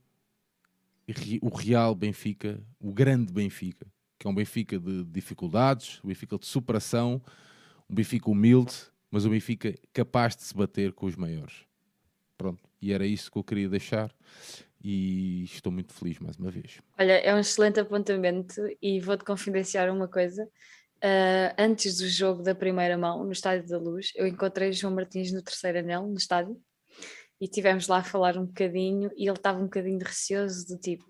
o Real Benfica, o grande Benfica, que é um Benfica de dificuldades, um Benfica de superação, um Benfica humilde, mas um Benfica capaz de se bater com os maiores. Pronto, e era isso que eu queria deixar e estou muito feliz mais uma vez. Olha, é um excelente apontamento e vou-te confidenciar uma coisa. Uh, antes do jogo da primeira mão, no Estádio da Luz, eu encontrei João Martins no terceiro anel, no estádio, e tivemos lá a falar um bocadinho e ele estava um bocadinho receoso do tipo,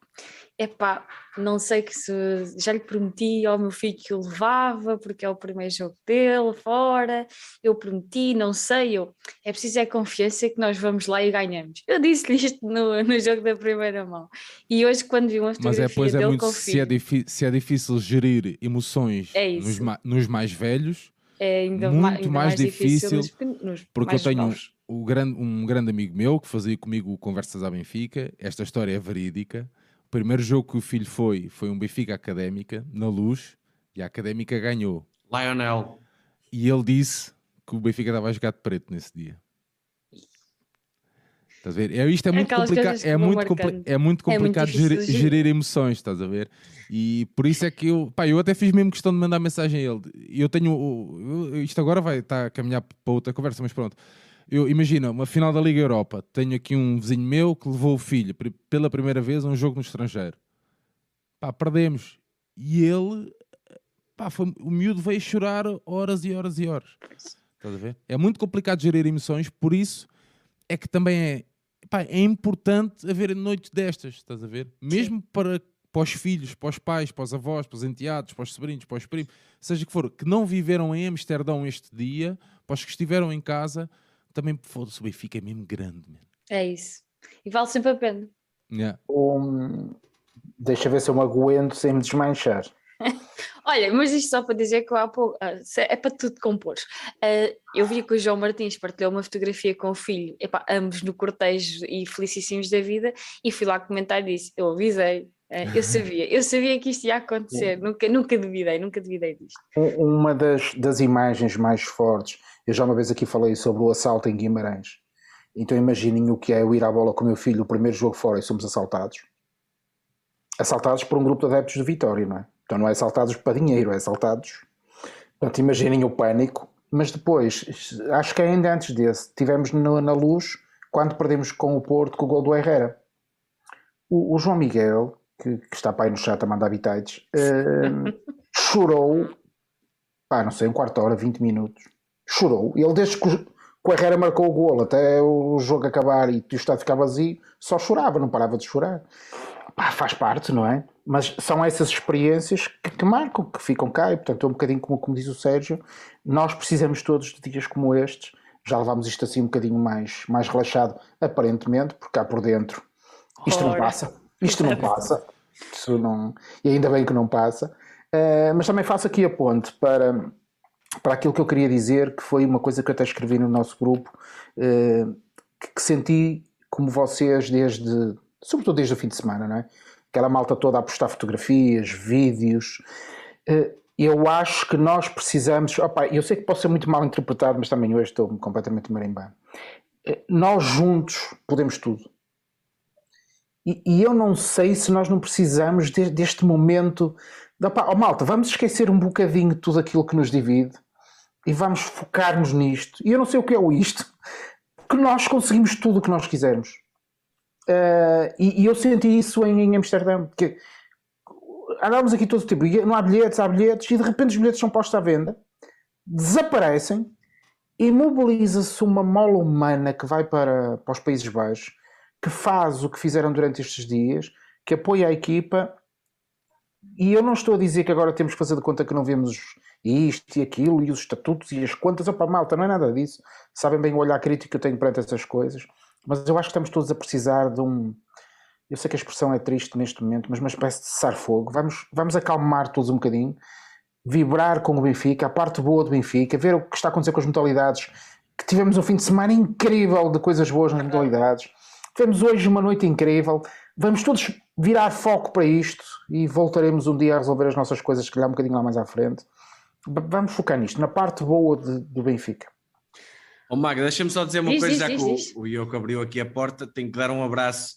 epá, não sei que se já lhe prometi ao meu filho que o levava, porque é o primeiro jogo dele fora, eu prometi, não sei, eu, é preciso é confiança que nós vamos lá e ganhamos. Eu disse-lhe isto no, no jogo da primeira mão. E hoje quando vi uma fotografia Mas é, pois é dele muito, se, é se é difícil gerir emoções É nos, ma- nos mais velhos, é ainda, muito ma- ainda mais difícil, nos, pe- nos porque mais eu tenho novos. O grande, um grande amigo meu que fazia comigo conversas à Benfica. Esta história é verídica. O primeiro jogo que o filho foi foi um Benfica Académica, na luz, e a Académica ganhou. Lionel. E ele disse que o Benfica estava a jogar de preto nesse dia. Estás a ver? É, isto é muito complicado. É vão muito, compli- é muito É muito complicado gerir, de gerir. emoções, estás a ver? E por isso é que eu, pá, eu até fiz mesmo questão de mandar mensagem a ele. Eu tenho, isto agora vai estar a caminhar para outra conversa, mas pronto. Eu imagina uma final da Liga Europa. Tenho aqui um vizinho meu que levou o filho pela primeira vez a um jogo no estrangeiro. Pá, perdemos. E ele, pá, foi- o miúdo veio chorar horas e horas e horas. Estás a ver? É muito complicado gerir emoções, por isso é que também é, pá, é importante haver noites destas, estás a ver? Mesmo para, para os filhos, para os pais, para os avós, para os enteados, para os sobrinhos, para os primos, seja que for, que não viveram em Amsterdão este dia, para os que estiveram em casa, também foda-se, o Benfica é mesmo grande. man. É isso. E vale sempre a pena. Yeah. Um, deixa ver se eu me aguento sem me desmanchar. Olha, mas isto só para dizer que há pouco, ah, é para tudo compor. Ah, eu vi que o João Martins partilhou uma fotografia com o filho, epá, ambos no cortejo e felicíssimos da vida, e fui lá comentar e disse: Eu avisei, ah, eu sabia, eu sabia que isto ia acontecer, nunca, nunca duvidei, nunca duvidei disto. Um- Uma das, das imagens mais fortes, eu já uma vez aqui falei sobre o assalto em Guimarães. Então imaginem o que é eu ir à bola com o meu filho, o primeiro jogo fora e somos assaltados. Assaltados por um grupo de adeptos de Vitória, não é? Então não é assaltados para dinheiro, é assaltados. Portanto, imaginem o pânico. Mas depois, acho que ainda antes desse, tivemos no- na luz quando perdemos com o Porto com o gol do Herrera. O, o João Miguel, que, que está para aí no chat a mandar habitats, eh, chorou pá, não sei, um quarto de hora, 20 minutos. Chorou. Ele, desde que o, Herrera marcou o golo até o jogo acabar e o estado ficar vazio, só chorava, não parava de chorar. Pá, faz parte, não é? Mas são essas experiências que, que marcam, que ficam cá, e portanto é um bocadinho como, como diz o Sérgio, nós precisamos todos de dias como estes, já levámos isto assim um bocadinho mais, mais relaxado, aparentemente, porque cá por dentro isto não passa, isto não passa, Isso não, e ainda bem que não passa. Uh, mas também faço aqui a ponte para, para aquilo que eu queria dizer, que foi uma coisa que eu até escrevi no nosso grupo, uh, que, senti como vocês desde, sobretudo desde o fim de semana, não é? Aquela malta toda a postar fotografias, vídeos. Uh, eu acho que nós precisamos. Opa, eu sei que posso ser muito mal interpretado, mas também hoje estou completamente marimbando. Uh, Nós juntos podemos tudo. E, e eu não sei se nós não precisamos de- deste momento. Oh, malta, vamos esquecer um bocadinho tudo aquilo que nos divide e vamos focar-nos nisto. E eu não sei o que é o isto, que nós conseguimos tudo o que nós quisermos. Uh, e, e eu senti isso em, em Amsterdão, andávamos aqui todo o tempo, não há bilhetes, há bilhetes, e de repente os bilhetes são postos à venda, desaparecem, e mobiliza-se uma mola humana que vai para, para os Países Baixos, que faz o que fizeram durante estes dias, que apoia a equipa, e eu não estou a dizer que agora temos que fazer de conta que não vemos isto e aquilo, e os estatutos e as contas, opa malta, não é nada disso, sabem bem o olhar crítico que eu tenho perante essas coisas, mas eu acho que estamos todos a precisar de um. Eu sei que a expressão é triste neste momento, mas uma espécie de cessar-fogo. Vamos, vamos acalmar todos um bocadinho, vibrar com o Benfica, a parte boa do Benfica, ver o que está a acontecer com as modalidades. Que tivemos um fim de semana incrível de coisas boas nas modalidades. Tivemos hoje uma noite incrível. Vamos todos virar foco para isto e voltaremos um dia a resolver as nossas coisas, se calhar um bocadinho lá mais à frente. Vamos focar nisto, na parte boa de- do Benfica. Ó Magda, deixa-me só dizer uma Diz, coisa, diz, já diz, que diz. o, o Ioco abriu aqui a porta, tenho que dar um abraço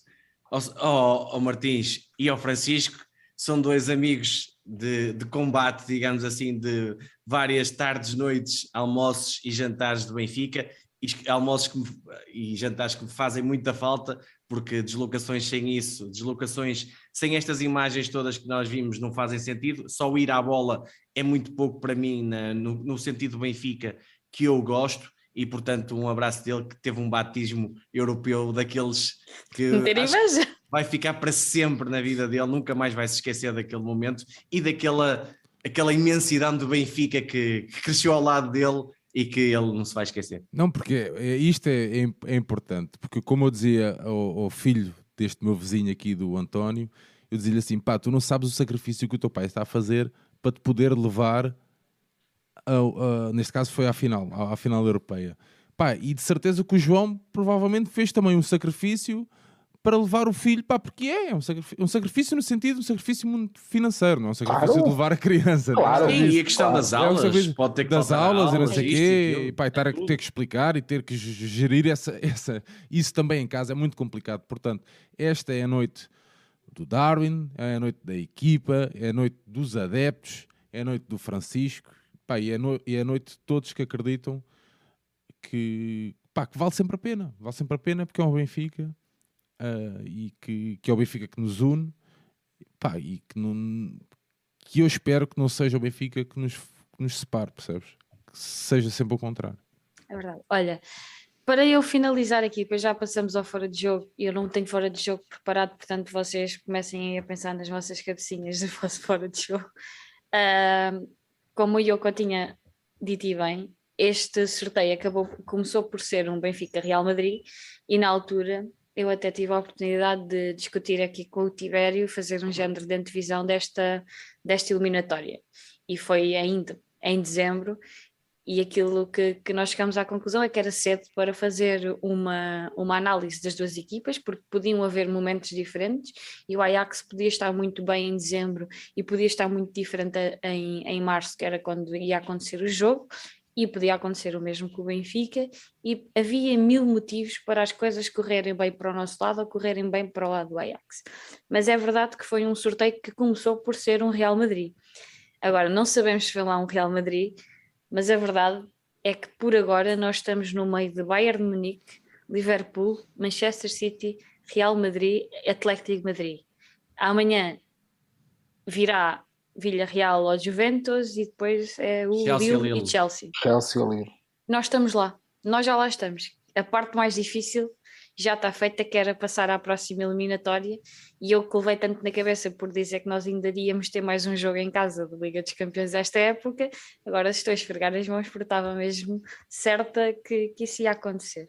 ao, ao- ao Martins e ao Francisco, são dois amigos de, de combate, digamos assim, de várias tardes, noites, almoços e jantares de Benfica, e almoços que me- e jantares que me fazem muita falta, porque deslocações sem isso, deslocações sem estas imagens todas que nós vimos não fazem sentido, só ir à bola é muito pouco para mim na- no, no sentido Benfica que eu gosto, e portanto um abraço dele que teve um batismo europeu daqueles que vai ficar para sempre na vida dele, nunca mais vai se esquecer daquele momento e daquela aquela imensidade do Benfica que, que cresceu ao lado dele e que ele não se vai esquecer. Não, porque é- isto é, é- é importante, porque como eu dizia ao, ao filho deste meu vizinho aqui, do António, eu dizia-lhe assim, pá, tu não sabes o sacrifício que o teu pai está a fazer para te poder levar, ao- a- neste caso foi à final, à, à final europeia. Pá, e de certeza que o João provavelmente fez também um sacrifício para levar o filho, pá, porque é, é um sacrifício, um sacrifício no sentido, um sacrifício muito financeiro, não é um sacrifício Claro. de levar a criança. é? Claro. Sim, e a questão claro. das É um aulas, pode ter que das faltar aulas e não aulas, sei o quê, e pá, e estar a ter que explicar e ter que gerir essa, essa, isso também em casa é muito complicado. Portanto, esta é a noite do Darwin, é a noite da equipa, é a noite dos adeptos, é a noite do Francisco, pá, e, é no- e é a noite de todos que acreditam que, pá, que vale sempre a pena, vale sempre a pena porque é um Benfica ah, e que, que é o Benfica que nos une, pá, e que não que eu espero que não seja o Benfica que nos, que nos separe, percebes? Que seja sempre o contrário. É verdade. Olha, para eu finalizar aqui, depois já passamos ao fora de jogo e eu não tenho fora de jogo preparado, portanto vocês comecem a pensar nas vossas cabecinhas do vosso fora de jogo. Ahm, como o Yoko tinha dito e bem, este sorteio acabou, começou por ser um Benfica Real Madrid e na altura eu até tive a oportunidade de discutir aqui com o Tibério, fazer um género de antevisão desta, desta eliminatória. E foi ainda em dezembro, e aquilo que, que nós chegamos à conclusão é que era cedo para fazer uma, uma análise das duas equipas, porque podiam haver momentos diferentes e o Ajax podia estar muito bem em dezembro e podia estar muito diferente em, em março, que era quando ia acontecer o jogo, e podia acontecer o mesmo com o Benfica, e havia mil motivos para as coisas correrem bem para o nosso lado ou correrem bem para o lado do Ajax. Mas é verdade que foi um sorteio que começou por ser um Real Madrid. Agora, não sabemos se foi lá um Real Madrid, mas a verdade é que por agora nós estamos no meio de Bayern de Munique, Liverpool, Manchester City, Real Madrid, Atlético Madrid. Amanhã virá Villarreal ao Juventus e depois é o Chelsea, Lille, Lille. e Chelsea. Chelsea ali. Nós estamos lá, nós já lá estamos. A parte mais difícil já está feita, que era passar à próxima eliminatória, e eu que levei tanto na cabeça por dizer que nós ainda iríamos ter mais um jogo em casa de Liga dos Campeões esta época, agora estou a esfregar as mãos porque estava mesmo certa que, que isso ia acontecer.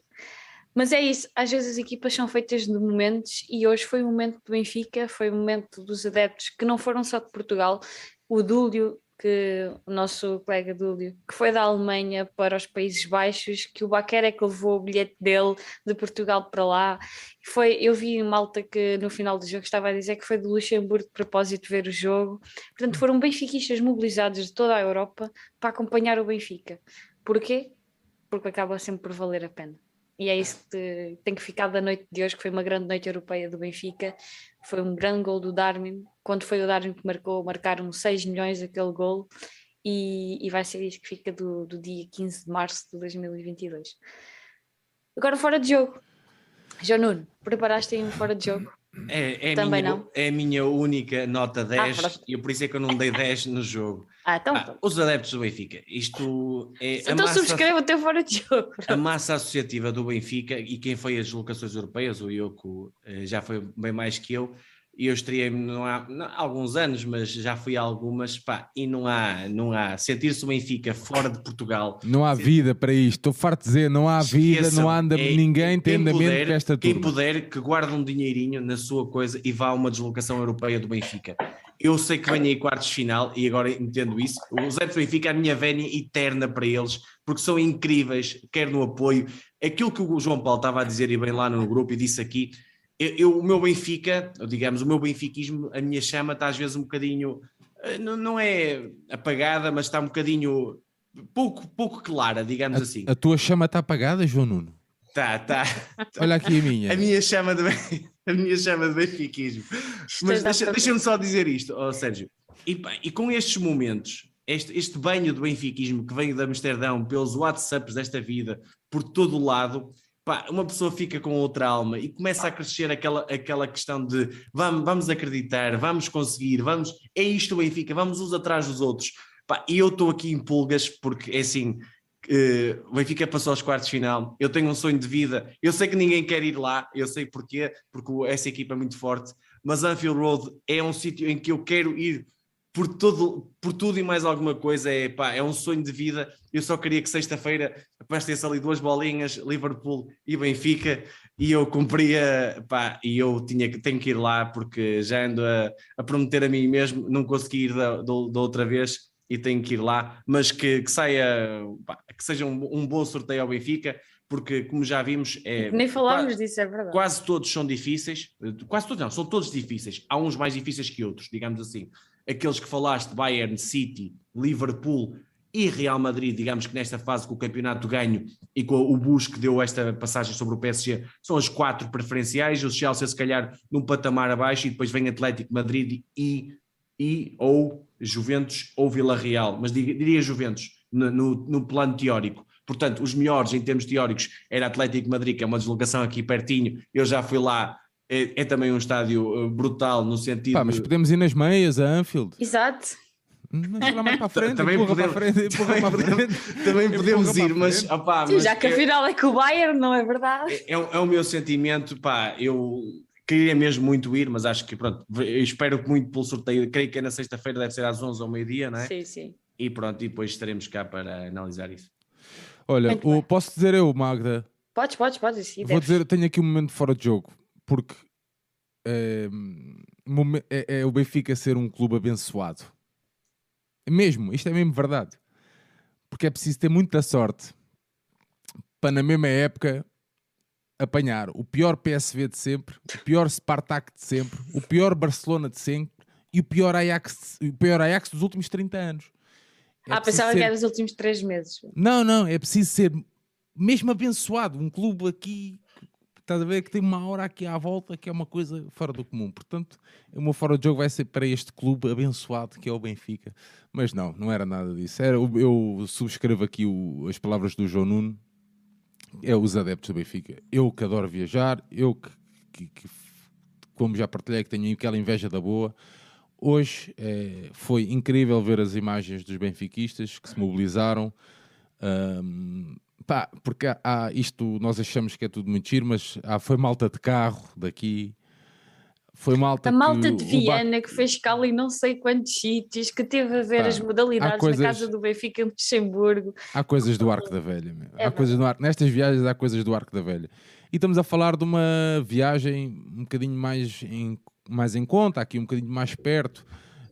Mas é isso, às vezes as equipas são feitas de momentos e hoje foi o momento do Benfica, foi o momento dos adeptos que não foram só de Portugal, o Dúlio, que o nosso colega Dúlio, que foi da Alemanha para os Países Baixos, que o Baquer é que levou o bilhete dele de Portugal para lá. Foi, eu vi malta que no final do jogo estava a dizer que foi de Luxemburgo de propósito ver o jogo. Portanto, foram benfiquistas mobilizados de toda a Europa para acompanhar o Benfica. Porquê? Porque acaba sempre por valer a pena. E é isso que tem que ficar da noite de hoje, que foi uma grande noite europeia do Benfica. Foi um grande gol do Darwin. Quando foi o Darwin que marcou, marcaram 6 milhões aquele gol. E, e vai ser isso que fica do, do dia 15 de março de 2022. Agora, fora de jogo. João Nuno, preparaste aí um fora de jogo? É, é, a Também minha, não? é a minha única nota 10 pronto. e por isso é que eu não dei 10 no jogo. Ah, então. Ah, os adeptos do Benfica, isto é a então massa, subscreva o teu fora de jogo. a massa associativa do Benfica e quem foi as deslocações europeias, o Ioko eh, já foi bem mais que eu, e eu estreiei-me há, não há alguns anos, mas já fui a algumas, pá, e não há, não há, sentir-se o Benfica fora de Portugal, Não há vida para isto. Estou farto de dizer, não há vida, não há anda, é- ninguém tem quem andamento puder- com esta Quem turma. puder, que guarde um dinheirinho na sua coisa e vá a uma deslocação europeia do Benfica. Eu sei que venho aí quartos de final e agora entendo isso. Os adeptos do Benfica, é a minha vénia eterna para eles, porque são incríveis, quer no apoio. Aquilo que o João Paulo estava a dizer e bem lá no grupo e disse aqui, eu, eu- o meu Benfica, ou digamos, o meu benfiquismo, a minha chama está às vezes um bocadinho, eh, não, não é apagada, mas está um bocadinho pouco, pouco clara, digamos assim. A, a tua chama está apagada, João Nuno? Tá, tá. Olha aqui a minha. A minha chama de, a minha chama de benfiquismo. Mas deixa- a deixa-me só dizer isto, ó Sérgio. E, e com estes momentos, este, este banho de benfiquismo que vem de Amsterdão, pelos WhatsApps desta vida, por todo o lado, pá, uma pessoa fica com outra alma e começa a crescer aquela, aquela questão de vamos, vamos acreditar, vamos conseguir, vamos, é isto o Benfica, vamos uns atrás dos outros. Pá, e eu estou aqui em pulgas porque é assim, eh, o Benfica passou aos quartos de final. Eu tenho um sonho de vida. Eu sei que ninguém quer ir lá, eu sei porquê, porque essa equipa é muito forte. Mas Anfield Road é um sítio em que eu quero ir por, todo, por tudo e mais alguma coisa. É, pá, é um sonho de vida. Eu só queria que sexta-feira aparecesse ali duas bolinhas, Liverpool e Benfica, e eu cumpria, pá, e eu tinha, que- tenho que ir lá porque já ando a, a prometer a mim mesmo, não consegui ir da, da- da outra vez e tenho que ir lá, mas que, que saia, pá, que seja um, um bom sorteio ao Benfica, porque como já vimos, é, Nem falámos qua- disso, é verdade. quase todos são difíceis, quase todos não, são todos difíceis, há uns mais difíceis que outros, digamos assim. Aqueles que falaste, Bayern, City, Liverpool e Real Madrid, digamos que nesta fase com o campeonato ganho e com o Bush que deu esta passagem sobre o PSG, são as quatro preferenciais, o Chelsea se calhar num patamar abaixo e depois vem Atlético Madrid e, e ou Juventus ou Vila Real, mas diria, diria Juventus no, no, no plano teórico. Portanto, os melhores em termos teóricos era Atlético Madrid, que é uma deslocação aqui pertinho, eu já fui lá, é, é também um estádio eh, brutal no sentido... Pá, mas podemos ir nas meias a Anfield. Exato. Sei lá mais para a frente, Também empurra podemos- para a frente, empurra também para a podemos- frente. Também Empurra podemos para a ir, mas, opá, Sim, mas já que é- afinal é com o Bayern, não é verdade? é, é o- é o meu sentimento, pá, eu queria mesmo muito ir, mas acho que pronto, espero que muito pelo sorteio, creio que é na sexta-feira, deve ser às 11 ao meio-dia, não é? Sim, sim. E pronto, e depois estaremos cá para analisar isso. Olha, Muito o- bem. posso dizer eu, Magda, Podes, podes, podes. Sim, Vou dizer, tenho aqui um momento fora de jogo, porque é, é- é o Benfica ser um clube abençoado. Mesmo, isto é mesmo verdade. Porque é preciso ter muita sorte para na mesma época apanhar o pior PSV de sempre, o pior Spartak de sempre, o pior Barcelona de sempre e o pior Ajax, o pior Ajax dos últimos 30 anos. É Ah, pensava ser- que era dos últimos três meses. não, não, é preciso ser mesmo abençoado. Um clube aqui, estás a ver, que tem uma hora aqui à volta que é uma coisa fora do comum. Portanto, o meu fora de jogo vai ser para este clube abençoado que é o Benfica. Mas não, não era nada disso. Era, eu subscrevo aqui o- as palavras do João Nuno. É os adeptos do Benfica. Eu que adoro viajar, eu que, que- que, como já partilhei, que tenho aquela inveja da boa. Hoje eh, foi incrível ver as imagens dos benfiquistas que se mobilizaram. Ahm, pá, porque há, há isto, nós achamos que é tudo muito giro, mas há, foi malta de carro daqui, foi malta A malta que de Viana que fez escala em não sei quantos sítios, que teve a ver as modalidades coisas- na casa do Benfica em Luxemburgo. Há coisas do Arco da Velha, meu. É há coisas do Arco, nestas viagens há coisas do Arco da Velha. E estamos a falar de uma viagem um bocadinho mais em, mais em conta, aqui um bocadinho mais perto.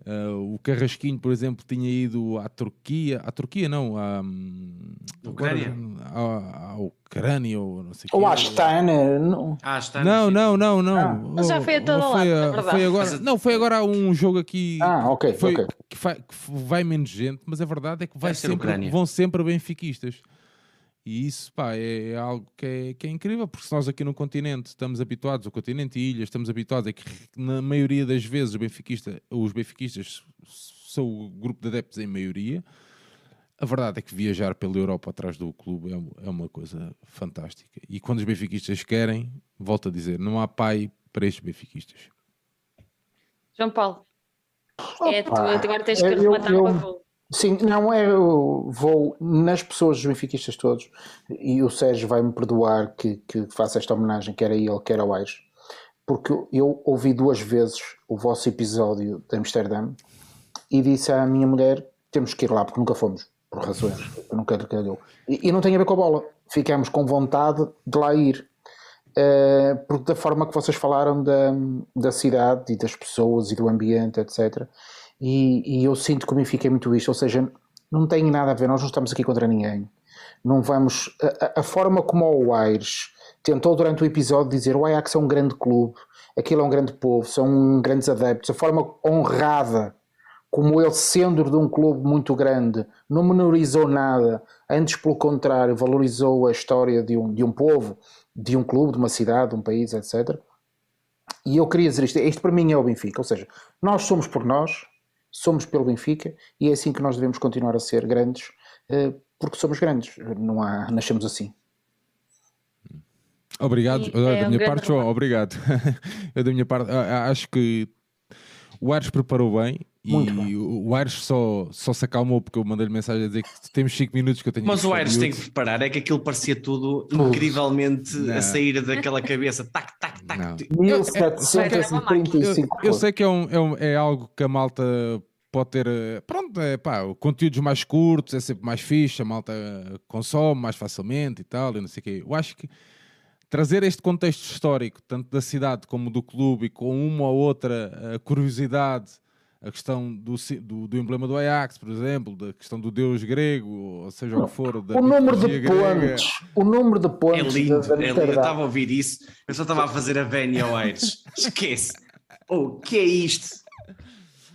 Ah, o Carrasquinho, por exemplo, tinha ido à Turquia, à Turquia não, à, hum, Ucrânia? à, à Ucrânia ou não sei Ou à Astana, não. Ah. Não, não, não, não. Ah. Mas já foi a todo foi, lado, a- verdade. foi agora, não, foi agora um jogo aqui Ah, ok, foi, ok. que, vai, que vai menos gente, mas a verdade é que vai sempre, vão sempre benfiquistas. E isso pá, é, é algo que é, que é incrível, porque se nós aqui no continente estamos habituados, o continente e ilhas, estamos habituados a que na maioria das vezes o benfiquista, os benfiquistas são o grupo de adeptos em maioria. A verdade é que viajar pela Europa atrás do clube é, é uma coisa fantástica. E quando os benfiquistas querem, volto a dizer, não há pai para estes benfiquistas. João Paulo, é tu, Opa, agora tens que eu- rematar eu- o gol. Sim, não é. Eu vou nas pessoas dos benfiquistas todos, e o Sérgio vai-me perdoar que, que faça esta homenagem, quer a ele, quer ao Aix. porque eu ouvi duas vezes o vosso episódio de Amsterdã e disse à minha mulher: temos que ir lá, porque nunca fomos, por razões que nunca calhou. E, e não tem a ver com a bola, ficamos com vontade de lá ir. Uh, porque da forma que vocês falaram da, da cidade e das pessoas e do ambiente, etc. E, e eu sinto que me fiquei muito isto, ou seja, não tem nada a ver, nós não estamos aqui contra ninguém. Não vamos. A, a forma como o Aires tentou durante o episódio dizer o Ajax é um grande clube, aquilo é um grande povo, são grandes adeptos, a forma honrada como ele sendo de um clube muito grande não menorizou nada, antes pelo contrário valorizou a história de um, de um povo, de um clube, de uma cidade, de um país, etc. E eu queria dizer isto, isto para mim é o Benfica, ou seja, nós somos por nós, somos pelo Benfica e é assim que nós devemos continuar a ser grandes, eh, porque somos grandes, não há, nascemos assim. Obrigado. E Eu, é da um minha parte, João, obrigado. Eu, da minha parte, acho que o Aires preparou bem Muito e bem. o Aires só, só se acalmou porque eu mandei-lhe mensagem a dizer que temos 5 minutos que eu tenho Mas que o ir Aires tem que preparar, é que aquilo parecia tudo incrivelmente Não. a sair daquela cabeça. Tac, tac, tac. Não. 1735 Eu sei que é, um, é, um- é algo que a malta pode ter. eh, Pronto, é pá, conteúdos mais curtos, é sempre mais fixe, a malta consome mais facilmente e tal, e não sei o quê. Eu acho que trazer este contexto histórico, tanto da cidade como do clube, e com uma ou outra eh, curiosidade, a questão do, do, do emblema do Ajax, por exemplo, da questão do deus grego, ou seja o que for, da O número de grega. pontos, o número de É pontos lindo, da- da é lindo. Eu estava a ouvir isso, eu só estava a fazer a Vénia ao Aires. Esquece. O que é isto?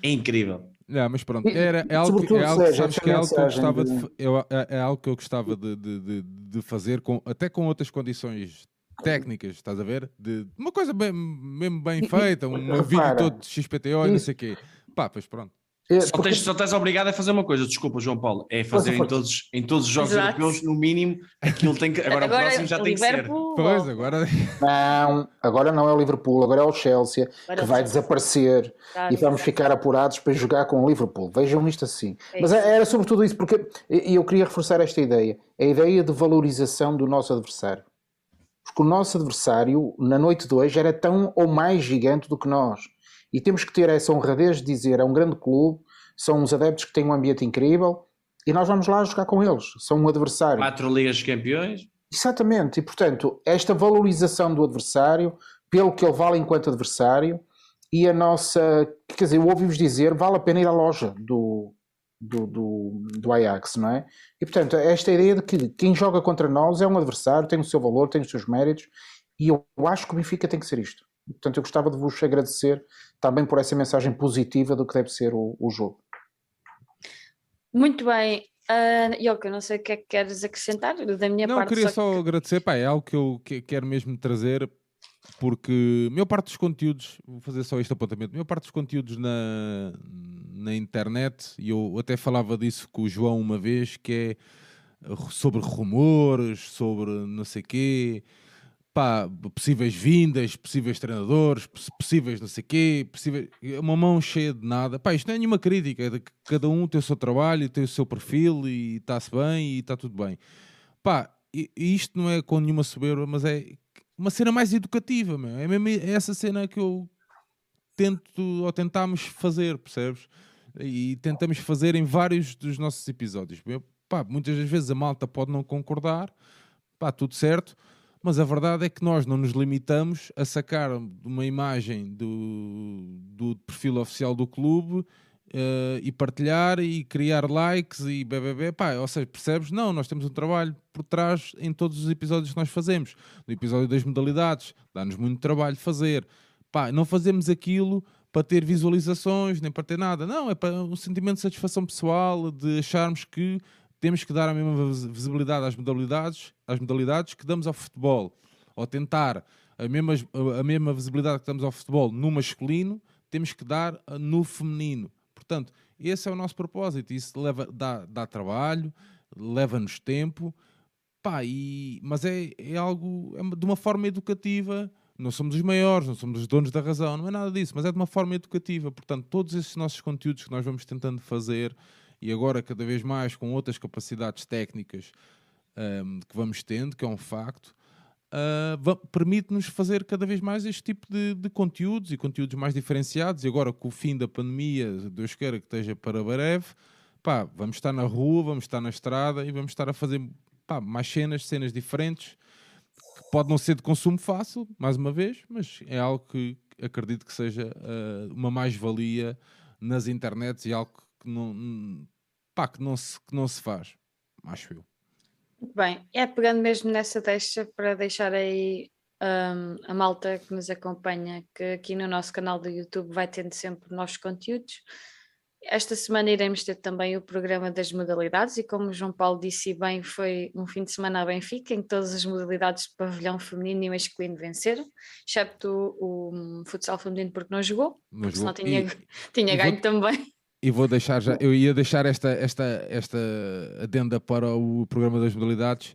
É incrível. Não, mas pronto, era, é algo, que- é algo, Sérgio, sabes que é algo que eu gostava de, é, é algo que eu gostava de, de, de, de fazer, com, até com outras condições técnicas, estás a ver? De uma coisa bem, mesmo bem feita, um vídeo todo de XPTO e não isso- sei o quê. Pá, pois pronto. É, Só porque- tens, só tens obrigado a fazer uma coisa, desculpa, João Paulo, é fazer em todos, em todos os jogos Exato. europeus, no mínimo, aquilo tem que. Agora, o próximo já tem que ser. Liverpool, Pois, agora. Não, agora não é o Liverpool, agora é o Chelsea Agora que é vai desaparecer Tá, e vamos ficar apurados para jogar com o Liverpool. Vejam isto assim. É Mas era sobretudo isso, porque e eu queria reforçar esta ideia: a ideia de valorização do nosso adversário. Porque o nosso adversário, na noite de hoje, era tão ou mais gigante do que nós. E temos que ter essa honradez de dizer: é um grande clube, são uns adeptos que têm um ambiente incrível e nós vamos lá jogar com eles. São um adversário. Quatro Ligas de Campeões. Exatamente, e portanto, esta valorização do adversário, pelo que ele vale enquanto adversário, e a nossa, quer dizer, ouvi-vos dizer, vale a pena ir à loja do, do, do, do Ajax, não é? E portanto, esta ideia de que quem joga contra nós é um adversário, tem o seu valor, tem os seus méritos, e eu acho que o Benfica tem que ser isto. Portanto, eu gostava de vos agradecer também por essa mensagem positiva do que deve ser o, o jogo. Muito bem. Uh, Yoka, não sei o que é que queres acrescentar da minha Não, parte. queria só só que- agradecer, pá, é algo que eu que- quero mesmo trazer, porque a maior parte dos conteúdos, vou fazer só este apontamento, a maior parte dos conteúdos na, na internet, e eu até falava disso com o João uma vez, que é sobre rumores, sobre não sei quê, pá, possíveis vindas, possíveis treinadores, poss- possíveis não sei quê, possíveis, uma mão cheia de nada. Pá, isto não é nenhuma crítica, é de que cada um tem o seu trabalho, tem o seu perfil e está-se bem e está tudo bem. Pá, isto não é com nenhuma soberba, mas é uma cena mais educativa, meu. É mesmo essa cena que eu tento ou tentamos fazer, percebes? E tentamos fazer em vários dos nossos episódios. Pá, muitas das vezes a malta pode não concordar, pá, tudo certo, mas a verdade é que nós não nos limitamos a sacar uma imagem do, do perfil oficial do clube eh, e partilhar e criar likes e bebê, pá, ou seja, percebes? Não, nós temos um trabalho por trás em todos os episódios que nós fazemos. No episódio das modalidades, dá-nos muito trabalho fazer. Pá, não fazemos aquilo para ter visualizações, nem para ter nada. Não, é para um sentimento de satisfação pessoal, de acharmos que temos que dar a mesma vis- visibilidade às modalidades, às modalidades que damos ao futebol. Ou tentar a mesma, a mesma visibilidade que damos ao futebol no masculino, temos que dar no feminino. Portanto, esse é o nosso propósito. Isso leva, dá, dá trabalho, leva-nos tempo, pá, e, mas é, é algo é de uma forma educativa. Não somos os maiores, não somos os donos da razão, não é nada disso, mas é de uma forma educativa. Portanto, todos esses nossos conteúdos que nós vamos tentando fazer e agora cada vez mais com outras capacidades técnicas hum, que vamos tendo, que é um facto, va- permite-nos fazer cada vez mais este tipo de, de conteúdos e conteúdos mais diferenciados. E agora, com o fim da pandemia, Deus queira que esteja para breve, pá, vamos estar na rua, vamos estar na estrada e vamos estar a fazer pá, mais cenas, cenas diferentes. Que pode não ser de consumo fácil, mais uma vez, mas é algo que acredito que seja ah, uma mais-valia nas internets e algo que não, pá, que não, se, que não se faz, acho eu. Muito bem, é pegando mesmo nessa deixa para deixar aí hum, a malta que nos acompanha, que aqui no nosso canal do YouTube vai tendo sempre novos conteúdos. Esta semana iremos ter também o programa das modalidades e como o João Paulo disse bem, foi um fim de semana a Benfica em que todas as modalidades de pavilhão feminino e masculino venceram, excepto o, hum, futsal feminino porque não jogou, porque senão tinha, E- tinha e vou- ganho também. E vou deixar já, eu ia deixar esta, esta, esta adenda para o programa das modalidades.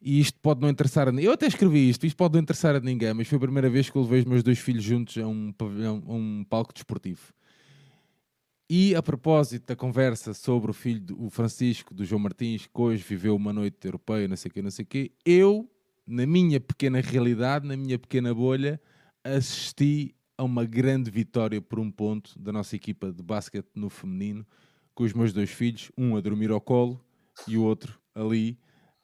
E isto pode não interessar a. Eu até escrevi isto, isto pode não interessar a ninguém, mas foi a primeira vez que eu levei os meus dois filhos juntos a um, pavilhão, a um palco desportivo. E a propósito da conversa sobre o filho do o Francisco, do João Martins, que hoje viveu uma noite europeia, não sei o quê, não sei o quê, eu, na minha pequena realidade, na minha pequena bolha, assisti a uma grande vitória por um ponto da nossa equipa de basquete no feminino, com os meus dois filhos, um a dormir ao colo e o outro ali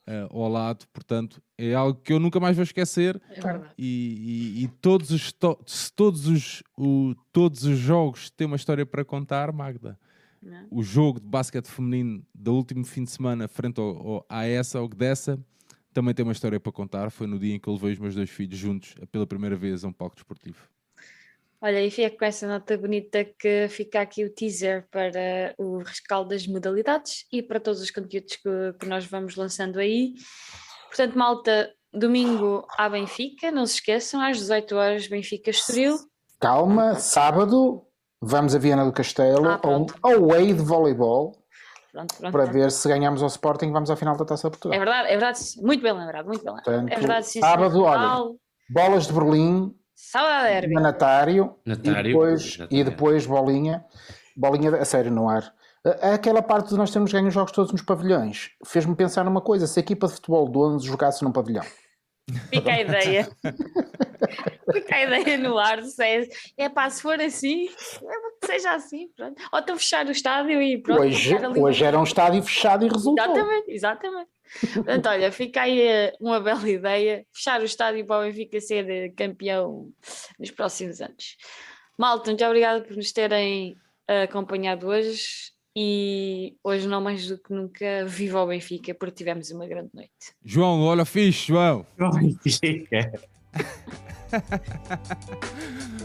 eh, ao lado. Portanto, é algo que eu nunca mais vou esquecer É e, e- e todos, os todos, os, o- todos os jogos têm uma história para contar, Magda. Não. O jogo de basquete feminino do último fim de semana, frente ao, ao, a essa, ao Gdessa, também tem uma história para contar. Foi no dia em que eu levei os meus dois filhos juntos pela primeira vez a um palco desportivo. Olha, e fica com essa nota bonita que fica aqui o teaser para o rescaldo das modalidades e para todos os conteúdos que, que nós vamos lançando aí. Portanto, malta, domingo à Benfica, não se esqueçam, às 18 horas, Benfica Estoril. Calma, sábado vamos a Viana do Castelo Ah, um pronto. away de voleibol Pronto, pronto. para ver se ganhamos ao Sporting vamos à final da Taça de Portugal. É verdade, é verdade, muito bem lembrado, muito bem lembrado. Portanto, é verdade, sim, sábado, olha, Bolas de Berlim, Sábado à derby. Manatário, e Natário, depois, e exatamente. depois bolinha, bolinha a sério no ar. Aquela parte de nós termos ganho os jogos todos nos pavilhões fez-me pensar numa coisa: se a equipa de futebol do 11 jogasse num pavilhão, Fica a ideia. Fica a ideia no ar. Se é, é pá, se for assim, é, que seja assim. Pronto. Ou então fechar o estádio e pronto. hoje, hoje era um estádio fechado e resultou. Exatamente, exatamente. Portanto, olha, fica aí eh, uma bela ideia. Fechar o estádio para o Benfica ser eh, campeão nos próximos anos. Malta, muito obrigada por nos terem eh, acompanhado hoje. E hoje, não mais do que nunca, viva o Benfica, porque tivemos uma grande noite. João, olha fixe, João. Benfica.